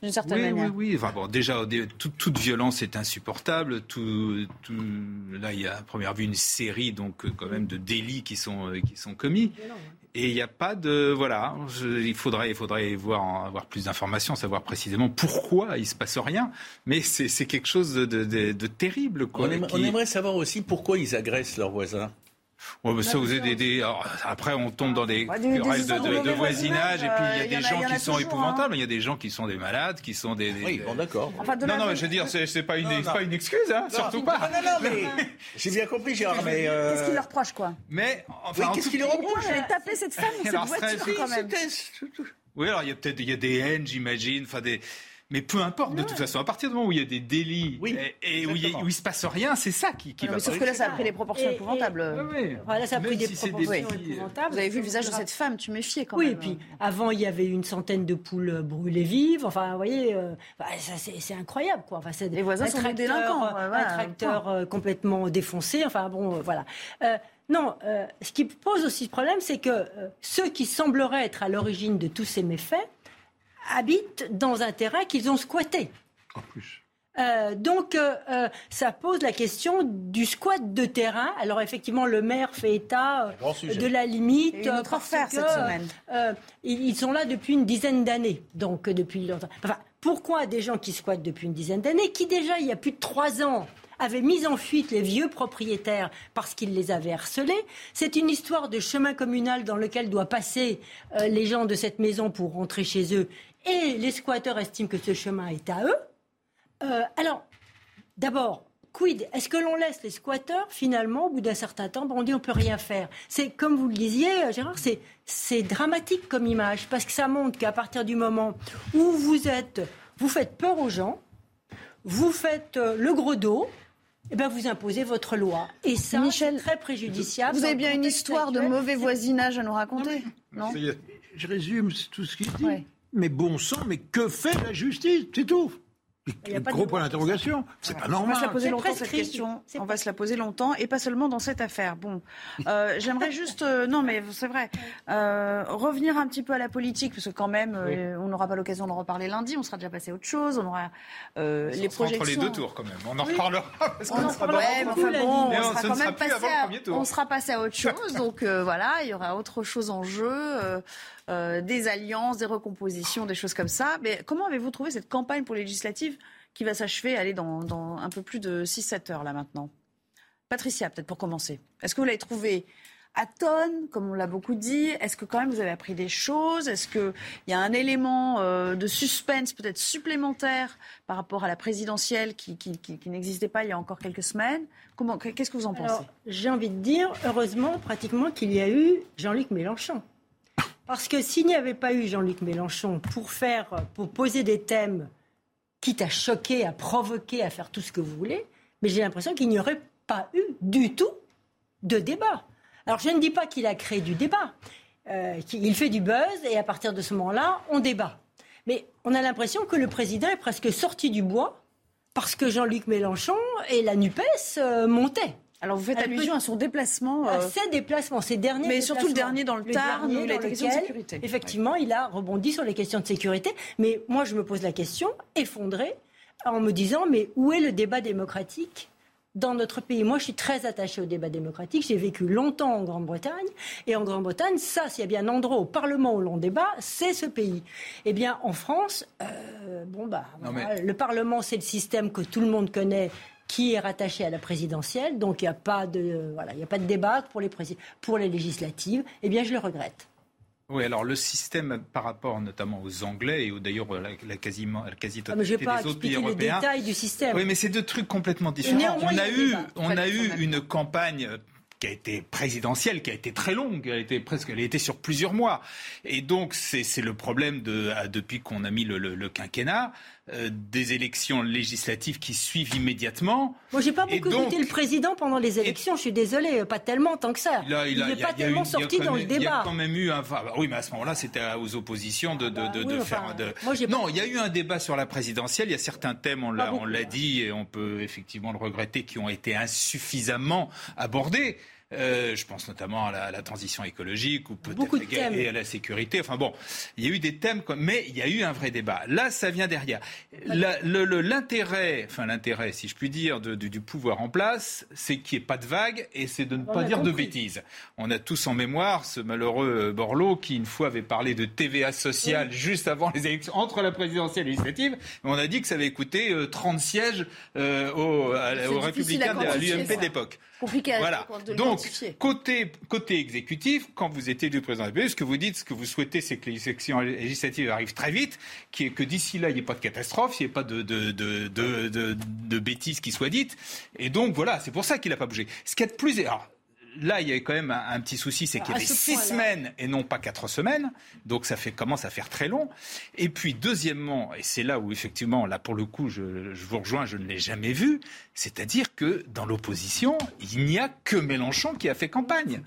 d'une certaine oui, manière. Oui, oui, enfin, bon, déjà, toute, toute violence est insupportable. Tout, tout, là, il y a à première vue une série donc quand même de délits qui sont, qui sont commis. Et il n'y a pas de voilà, il faudrait il faudrait voir avoir plus d'informations, savoir précisément pourquoi il se passe rien. Mais c'est quelque chose de, de, de, terrible. Quoi, on, on aimerait savoir aussi pourquoi ils agressent leurs voisins. Ouais, bah ça, vous des, Alors, après, on tombe dans des querelles de, de, voisinage, et puis il y a des gens qui sont épouvantables, il y a des gens qui sont des malades, qui sont des. Oui, bon, d'accord. non, non, mais je veux dire, c'est pas, une, pas une excuse, hein, surtout pas. Non, non, mais j'ai bien compris, Gérard, mais. Euh... Qu'est-ce qu'il leur reproche, quoi? Mais, enfin, qu'est-ce qu'il leur reproche J'allais taper cette femme dans cette voiture, quand même. Oui, alors il y a peut-être il y a des haines, j'imagine, enfin des mais peu importe, de toute façon, à partir du moment où il y a des délits et, où, il ne se passe rien, c'est ça qui, qui non, va. Mais sauf que là, ça a pris des proportions et, épouvantables. Et, oui, enfin, là, ça a pris des proportions épouvantables. Vous avez vu le visage de cette femme, tu méfiais quand oui, même. Oui, et puis avant, il y avait une centaine de poules brûlées vives. Enfin, vous voyez, euh, c'est incroyable, quoi. Enfin, Les voisins sont des délinquants. Un tracteur euh, complètement défoncé. Enfin, bon, euh, voilà. Euh, non, euh, ce qui pose aussi ce problème, c'est que euh, ceux qui sembleraient être à l'origine de tous ces méfaits habitent dans un terrain qu'ils ont squatté. En plus. Euh, donc, euh, euh, ça pose la question du squat de terrain. Alors, effectivement, le maire fait état de la limite. Et une autre affaire cette semaine. ils sont là depuis une dizaine d'années. Donc, depuis longtemps. Enfin, pourquoi des gens qui squattent depuis une dizaine d'années, qui déjà, il y a plus de trois ans, avaient mis en fuite les vieux propriétaires parce qu'ils les avaient harcelés. C'est une histoire de chemin communal dans lequel doivent passer les gens de cette maison pour rentrer chez eux. Et les squatteurs estiment que ce chemin est à eux. Euh, alors, d'abord, quid Est-ce que l'on laisse les squatteurs, finalement, au bout d'un certain temps, ben on dit on peut rien faire C'est comme vous le disiez, Gérard, c'est, dramatique comme image, parce que ça montre qu'à partir du moment où vous êtes, vous faites peur aux gens, vous faites euh, le gros dos, eh ben vous imposez votre loi. Et ça, Michel, c'est très préjudiciable. Vous avez bien une histoire de mauvais voisinage à nous raconter, non, non? Je résume tout ce qu'il dit. Ouais. Mais bon sang, mais que fait la justice? C'est tout. Et gros point d'interrogation. C'est pas normal. On va se la poser longtemps cette question. On va se la poser longtemps et pas seulement dans cette affaire. Bon, euh, j'aimerais juste, euh, non mais c'est vrai, euh, revenir un petit peu à la politique parce que quand même, oui. on n'aura pas l'occasion d'en reparler lundi. On sera déjà passé à autre chose. On aura les projections. Entre les deux tours quand même. On en reparlera. Parce on en sera ouais, mais enfin bon, on, on sera quand même passé à, on sera passé à autre chose. donc voilà, il y aura autre chose en jeu. Euh, des alliances, des recompositions, des choses comme ça. Mais comment avez-vous trouvé cette campagne pour les législatives qui va s'achever aller dans, un peu plus de 6-7 heures là maintenant? Patricia, peut-être pour commencer. Est-ce que vous l'avez trouvé à tonne, comme on l'a beaucoup dit? Est-ce que quand même vous avez appris des choses? Est-ce qu'il y a un élément euh, de suspense peut-être supplémentaire par rapport à la présidentielle qui, n'existait pas il y a encore quelques semaines? Qu'est-ce que vous en pensez? J'ai envie de dire, heureusement, pratiquement qu'il y a eu Jean-Luc Mélenchon. Parce que s'il n'y avait pas eu Jean-Luc Mélenchon pour faire, pour poser des thèmes, quitte à choquer, à provoquer, à faire tout ce que vous voulez, mais j'ai l'impression qu'il n'y aurait pas eu du tout de débat. Alors je ne dis pas qu'il a créé du débat. Euh, il fait du buzz et à partir de ce moment-là, on débat. Mais on a l'impression que le président est presque sorti du bois parce que Jean-Luc Mélenchon et la NUPES euh, montaient. Alors vous faites Elle allusion peut... à son déplacement. Euh... À ses déplacements, ses derniers Mais surtout le dernier dans le, le Tarn, où il a été question de sécurité. Effectivement, ouais. il a rebondi sur les questions de sécurité. Mais moi, je me pose la question, effondrée, en me disant, mais où est le débat démocratique dans notre pays? Moi, je suis très attachée au débat démocratique. J'ai vécu longtemps en Grande-Bretagne. Et en Grande-Bretagne, ça, s'il y a bien un endroit au Parlement où l'on débat, c'est ce pays. Eh bien, en France, euh, bon, bah, voilà, mais... le Parlement, c'est le système que tout le monde connaît qui est rattaché à la présidentielle. Donc, il n'y a, pas de, voilà, il a pas de débat pour les, pour les législatives. Eh bien, je le regrette. Oui, alors le système par rapport notamment aux Anglais et d'ailleurs la, la, quasiment, la quasi-totalité ah, des autres pays européens. les détails du système. Oui, mais c'est deux trucs complètement différents. On a eu, on a eu une campagne qui a été présidentielle, qui a été très longue, elle a été presque, elle a été sur plusieurs mois. Et donc c'est le problème de depuis qu'on a mis le, le, le quinquennat, euh, des élections législatives qui suivent immédiatement. Moi, j'ai pas beaucoup donc, écouté le président pendant les élections. Et, je suis désolé, pas tellement tant que ça. Là, il n'est pas tellement sorti dans le débat. Il y a quand même eu un. Enfin, oui, mais à ce moment-là, c'était aux oppositions de, de, bah, de, oui, de enfin, faire. De... Moi, non, il y a eu un débat sur la présidentielle. Il y a certains thèmes, on l'a, on l'a dit, et on peut effectivement le regretter, qui ont été insuffisamment abordés. Euh, je pense notamment à la, transition écologique ou peut-être et à la sécurité. Enfin bon, il y a eu des thèmes, mais il y a eu un vrai débat. Là, ça vient derrière. L'intérêt, enfin l'intérêt, si je puis dire, du pouvoir en place, c'est qu'il n'y ait pas de vague et c'est de ne pas dire de bêtises. On a tous en mémoire ce malheureux Borloo qui une fois avait parlé de TVA sociale juste avant les élections, entre la présidentielle et législative. On a dit que ça avait coûté 30 euh, sièges euh, aux, républicains de l'UMP d'époque. Compliqué voilà. Donc, côté, côté exécutif, quand vous êtes élu président de la République, ce que vous dites, ce que vous souhaitez, c'est que les élections législatives arrivent très vite, que d'ici là, il n'y ait pas de catastrophe, il n'y ait pas de, de, de, de, bêtises qui soient dites. Et donc, voilà, c'est pour ça qu'il n'a pas bougé. Ce qui est de plus. Alors, là, il y a quand même un, petit souci, c'est qu'il y avait six semaines et non pas quatre semaines. Donc ça fait, commence à faire très long. Et puis, deuxièmement, et c'est là où effectivement, là pour le coup, je, vous rejoins, je ne l'ai jamais vu, c'est-à-dire que dans l'opposition, il n'y a que Mélenchon qui a fait campagne.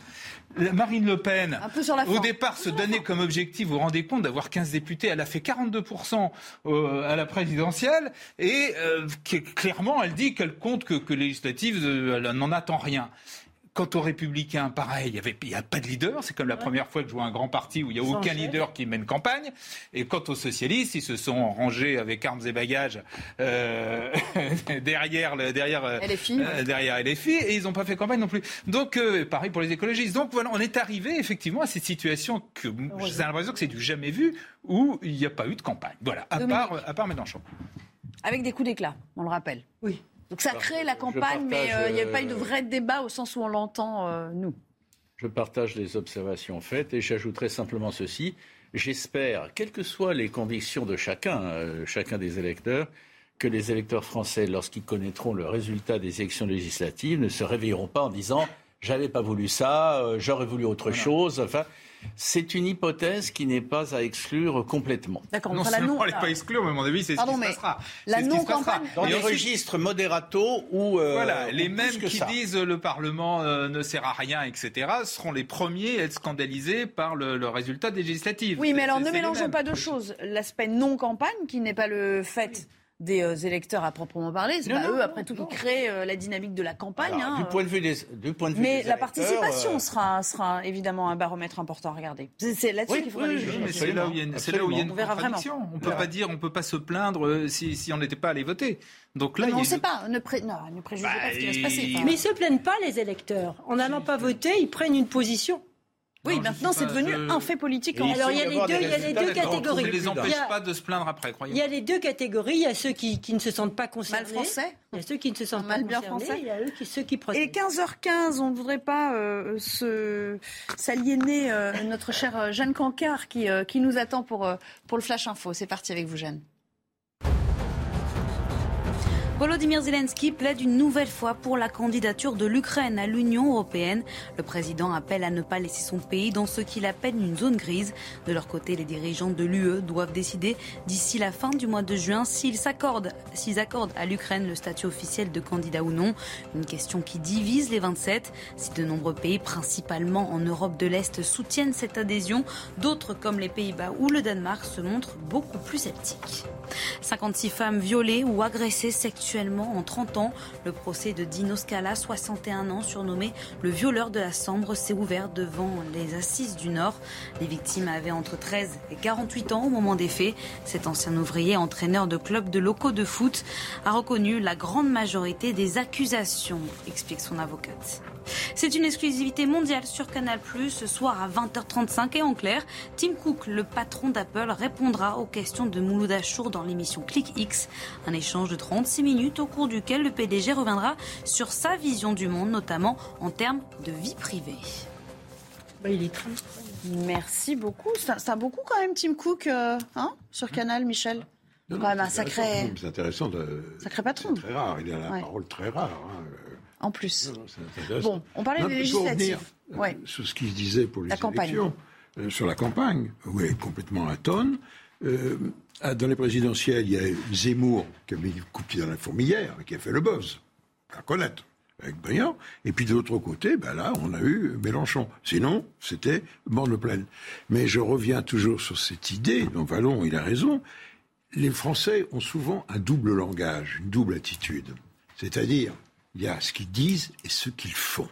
Marine Le Pen, au départ, se donnait comme objectif, vous vous rendez compte, d'avoir 15 députés. Elle a fait 42% euh, à la présidentielle et euh, clairement, elle dit qu'elle compte que, que législative, euh, elle n'en attend rien. Quant aux Républicains, pareil, il n'y a pas de leader. C'est comme la première fois que je vois un grand parti où il n'y a aucun leader qui mène campagne. Et quant aux socialistes, ils se sont rangés avec armes et bagages euh, derrière, derrière, LFI, euh, derrière LFI et ils n'ont pas fait campagne non plus. Donc, euh, pareil pour les écologistes. Donc voilà, on est arrivé effectivement à cette situation que j'ai l'impression que c'est du jamais vu où il n'y a pas eu de campagne. Voilà, à part, à part Mélenchon. Avec des coups d'éclat, on le rappelle. Oui. Donc ça crée la campagne, mais euh, il n'y a pas eu de euh, vrai débat au sens où on l'entend, euh, nous. Je partage les observations faites et j'ajouterai simplement ceci. J'espère, quelles que soient les convictions de chacun, chacun des électeurs, que les électeurs français, lorsqu'ils connaîtront le résultat des élections législatives, ne se réveilleront pas en disant j'avais pas voulu ça, j'aurais voulu autre chose. Enfin, c'est une hypothèse qui n'est pas à exclure complètement. D'accord. Non seulement elle n'est pas exclure, mais à mon avis, c'est ce qui se passera. La non-campagne... Dans les registres modérato ou... Euh, voilà, les mêmes qui disent le Parlement euh, ne sert à rien, etc., seront les premiers à être scandalisés par le, résultat des législatives. Oui, mais alors ne mélangeons pas deux choses. L'aspect non-campagne, qui n'est pas le fait des euh, électeurs à proprement parler. C'est pas eux, après tout, qui créent euh, la dynamique de la campagne. Hein, du point de vue des, du point de vue Mais la participation euh, sera, sera évidemment un baromètre important à regarder. C'est là-dessus qu'il faut oui, C'est là où il y a une, là où il y a une on contradiction. On peut pas dire, on peut pas se plaindre si, si on n'était pas allé voter. Donc là, on ne sait pas. Ne, pré... non, ne préjugez pas ce qui va se passer. Mais ils se plaignent pas les électeurs. En n'allant pas voter, ils prennent une position. Oui, maintenant c'est devenu un fait politique. Alors il y a les deux, il y a les deux catégories. Ça ne les empêche pas de se plaindre après, croyez Il y a les deux catégories. Il y a ceux qui, qui ne se sentent pas concernés. Mal français. Il y a ceux qui ne se sentent mal pas bien français. Il y a eux qui, ceux qui protestent. Et 15h15, on ne voudrait pas euh, se s'aliéner euh, notre chère Jeanne Cancard qui, euh, qui nous attend pour, euh, pour le Flash Info. C'est parti avec vous, Jeanne. Volodymyr Zelensky plaide une nouvelle fois pour la candidature de l'Ukraine à l'Union européenne. Le président appelle à ne pas laisser son pays dans ce qu'il appelle une zone grise. De leur côté, les dirigeants de l'UE doivent décider d'ici la fin du mois de juin s'ils accordent à l'Ukraine le statut officiel de candidat ou non. Une question qui divise les 27. Si de nombreux pays, principalement en Europe de l'Est, soutiennent cette adhésion, d'autres comme les Pays-Bas ou le Danemark se montrent beaucoup plus sceptiques. 56 femmes violées ou agressées sexuellement en 30 ans. Le procès de Dino Scala, 61 ans, surnommé le violeur de la Sambre, s'est ouvert devant les assises du Nord. Les victimes avaient entre 13 et 48 ans au moment des faits. Cet ancien ouvrier, entraîneur de clubs de locaux de foot, a reconnu la grande majorité des accusations, explique son avocate. C'est une exclusivité mondiale sur Canal+, ce soir à 20h35 et en clair, Tim Cook, le patron d'Apple, répondra aux questions de Mouloud Achour dans l'émission Click X, un échange de 36 minutes au cours duquel le PDG reviendra sur sa vision du monde, notamment en termes de vie privée. Bah, il est Merci beaucoup. C'est beaucoup quand même Tim Cook euh, hein, sur Canal, Michel. quand même un sacré. C'est intéressant. De... Sacré patron. Très rare. Il a la parole très rare. Hein en plus. bon, on parlait des législatives. Ouais. Sur ce qui se disait pour les la élections, euh, sur la campagne, oui, complètement à tonne. Euh, dans les présidentielles, il y a Zemmour qui a mis le coup de pied dans la fourmilière, qui a fait le buzz, à connaître, avec Briand. Et puis de l'autre côté, ben là, on a eu Mélenchon. Sinon, c'était borne pleine. Mais je reviens toujours sur cette idée, dont Vallon, il a raison. Les Français ont souvent un double langage, une double attitude. C'est-à-dire, il y a ce qu'ils disent et ce qu'ils font.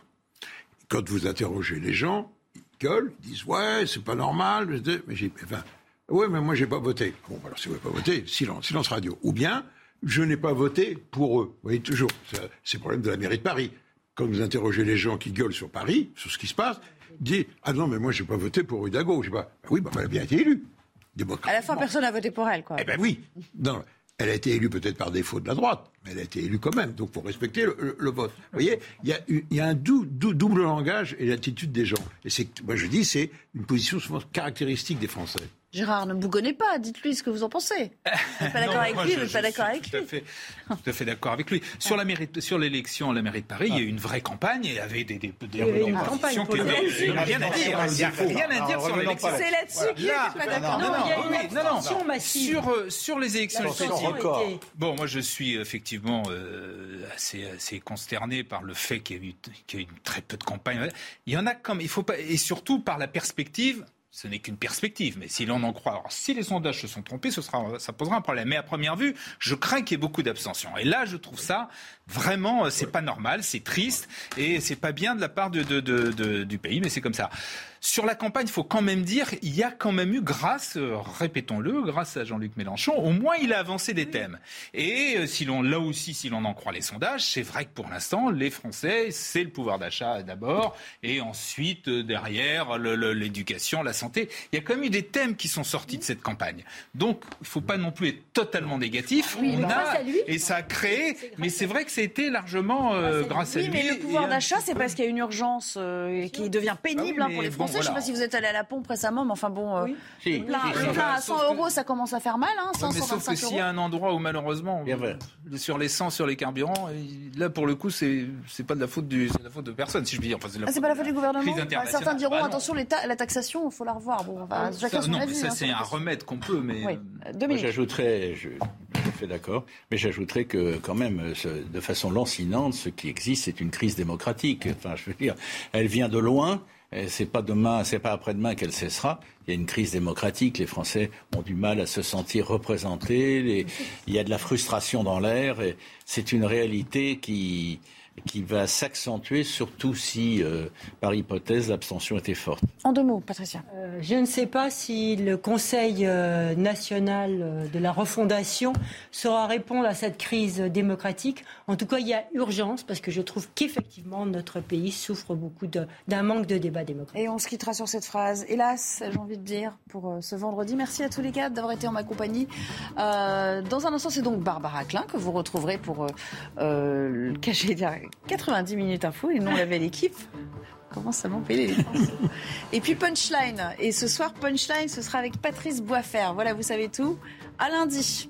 quand vous interrogez les gens, ils gueulent, ils disent ouais, c'est pas normal. Mais j'ai, enfin, ouais, mais moi j'ai pas voté. Bon, alors si vous n'avez pas voté, silence, silence radio. Ou bien, je n'ai pas voté pour eux. Vous voyez toujours, c'est le problème de la mairie de Paris. Quand vous interrogez les gens qui gueulent sur Paris, sur ce qui se passe, ils disent ah non, mais moi j'ai pas voté pour Hidalgo. Je sais pas. Ah oui, bah, elle a bien été élue. À la fin, personne n'a voté pour elle, quoi. Eh ben oui. Non, elle a été élue peut-être par défaut de la droite, mais elle a été élue quand même. Donc, il faut respecter le, vote. Vous voyez, il y a, un double langage et l'attitude des gens. Et c'est, moi, je dis, c'est une position souvent caractéristique des Français. Gérard, ne bougonnez pas, dites-lui ce que vous en pensez. Vous pas d'accord avec lui, vous n'êtes pas d'accord avec lui. Fait, tout à fait d'accord avec lui. Sur la mairie, sur l'élection à la mairie de Paris, il y a eu une vraie campagne et il y avait des, des, des, Il n'y a rien à dire. Il n'y a rien à dire sur l'élection. C'est là-dessus qu'il n'est pas d'accord. Non, il y a une abstention massive. Sur, euh, les élections législatives. Bon, moi je suis effectivement euh, assez, consterné par le fait qu'il y, y, a eu très peu de campagnes. Il y en a comme, il faut pas, et surtout par la perspective ce n'est qu'une perspective, mais si l'on en croit, alors, si les sondages se sont trompés, ce ça posera un problème. Mais à première vue, je crains qu'il y ait beaucoup d'abstention. Et là, je trouve ça vraiment, euh, c'est pas normal, c'est triste et c'est pas bien de la part de, de, de, du pays, mais c'est comme ça. Sur la campagne, il faut quand même dire, il y a quand même eu, grâce, euh, répétons-le, grâce à Jean-Luc Mélenchon, au moins il a avancé des thèmes. Et euh, si l'on, là aussi, si l'on en croit les sondages, c'est vrai que pour l'instant, les Français, c'est le pouvoir d'achat d'abord, et ensuite derrière l'éducation, la santé. Il y a quand même eu des thèmes qui sont sortis de cette campagne. Donc, il ne faut pas non plus être totalement négatif. On a, et ça a créé, mais c'est vrai que c'était largement grâce à lui. Oui, mais le pouvoir d'achat, c'est parce qu'il y a une urgence qui devient pénible ah hein, pour les Français. Je ne sais pas si vous êtes allé à la pompe récemment, mais enfin bon, euh, le plein, à 100 euros, ça commence à faire mal, hein, 100, mais sauf que s'il y a un endroit où malheureusement, sur l'essence, sur les carburants, là pour le coup, c'est c'est pas de la faute du, c'est la faute de personne, si je veux dire. Enfin, c'est ah, pas la faute du gouvernement. certains diront bah attention, la taxation, il faut la revoir. Bon, bah, ça, non, ça hein, c'est un remède qu'on peut, mais. Euh, j'ajouterais, d'accord, mais j'ajouterais que quand même, de façon lancinante, ce qui existe, c'est une crise démocratique. Enfin, je veux dire, elle vient de loin c'est pas demain, c'est pas après-demain qu'elle cessera. Il y a une crise démocratique. Les Français ont du mal à se sentir représentés. il y a de la frustration dans l'air. C'est une réalité qui, qui va s'accentuer, surtout si, euh, par hypothèse, l'abstention était forte. En deux mots, Patricia. Euh, je ne sais pas si le Conseil euh, national de la refondation saura répondre à cette crise démocratique. En tout cas, il y a urgence parce que je trouve qu'effectivement, notre pays souffre beaucoup d'un manque de débat démocratique. Et on se quittera sur cette phrase. Hélas, j'ai envie de dire, pour ce vendredi. Merci à tous les quatre d'avoir été en ma compagnie. dans un instant, c'est donc Barbara Klein que vous retrouverez pour le cacher 90 minutes info et non la belle équipe. Comment ça m'empêche les Et puis Punchline. Et ce soir, Punchline, ce sera avec Patrice Boisfer. Voilà, vous savez tout. À lundi.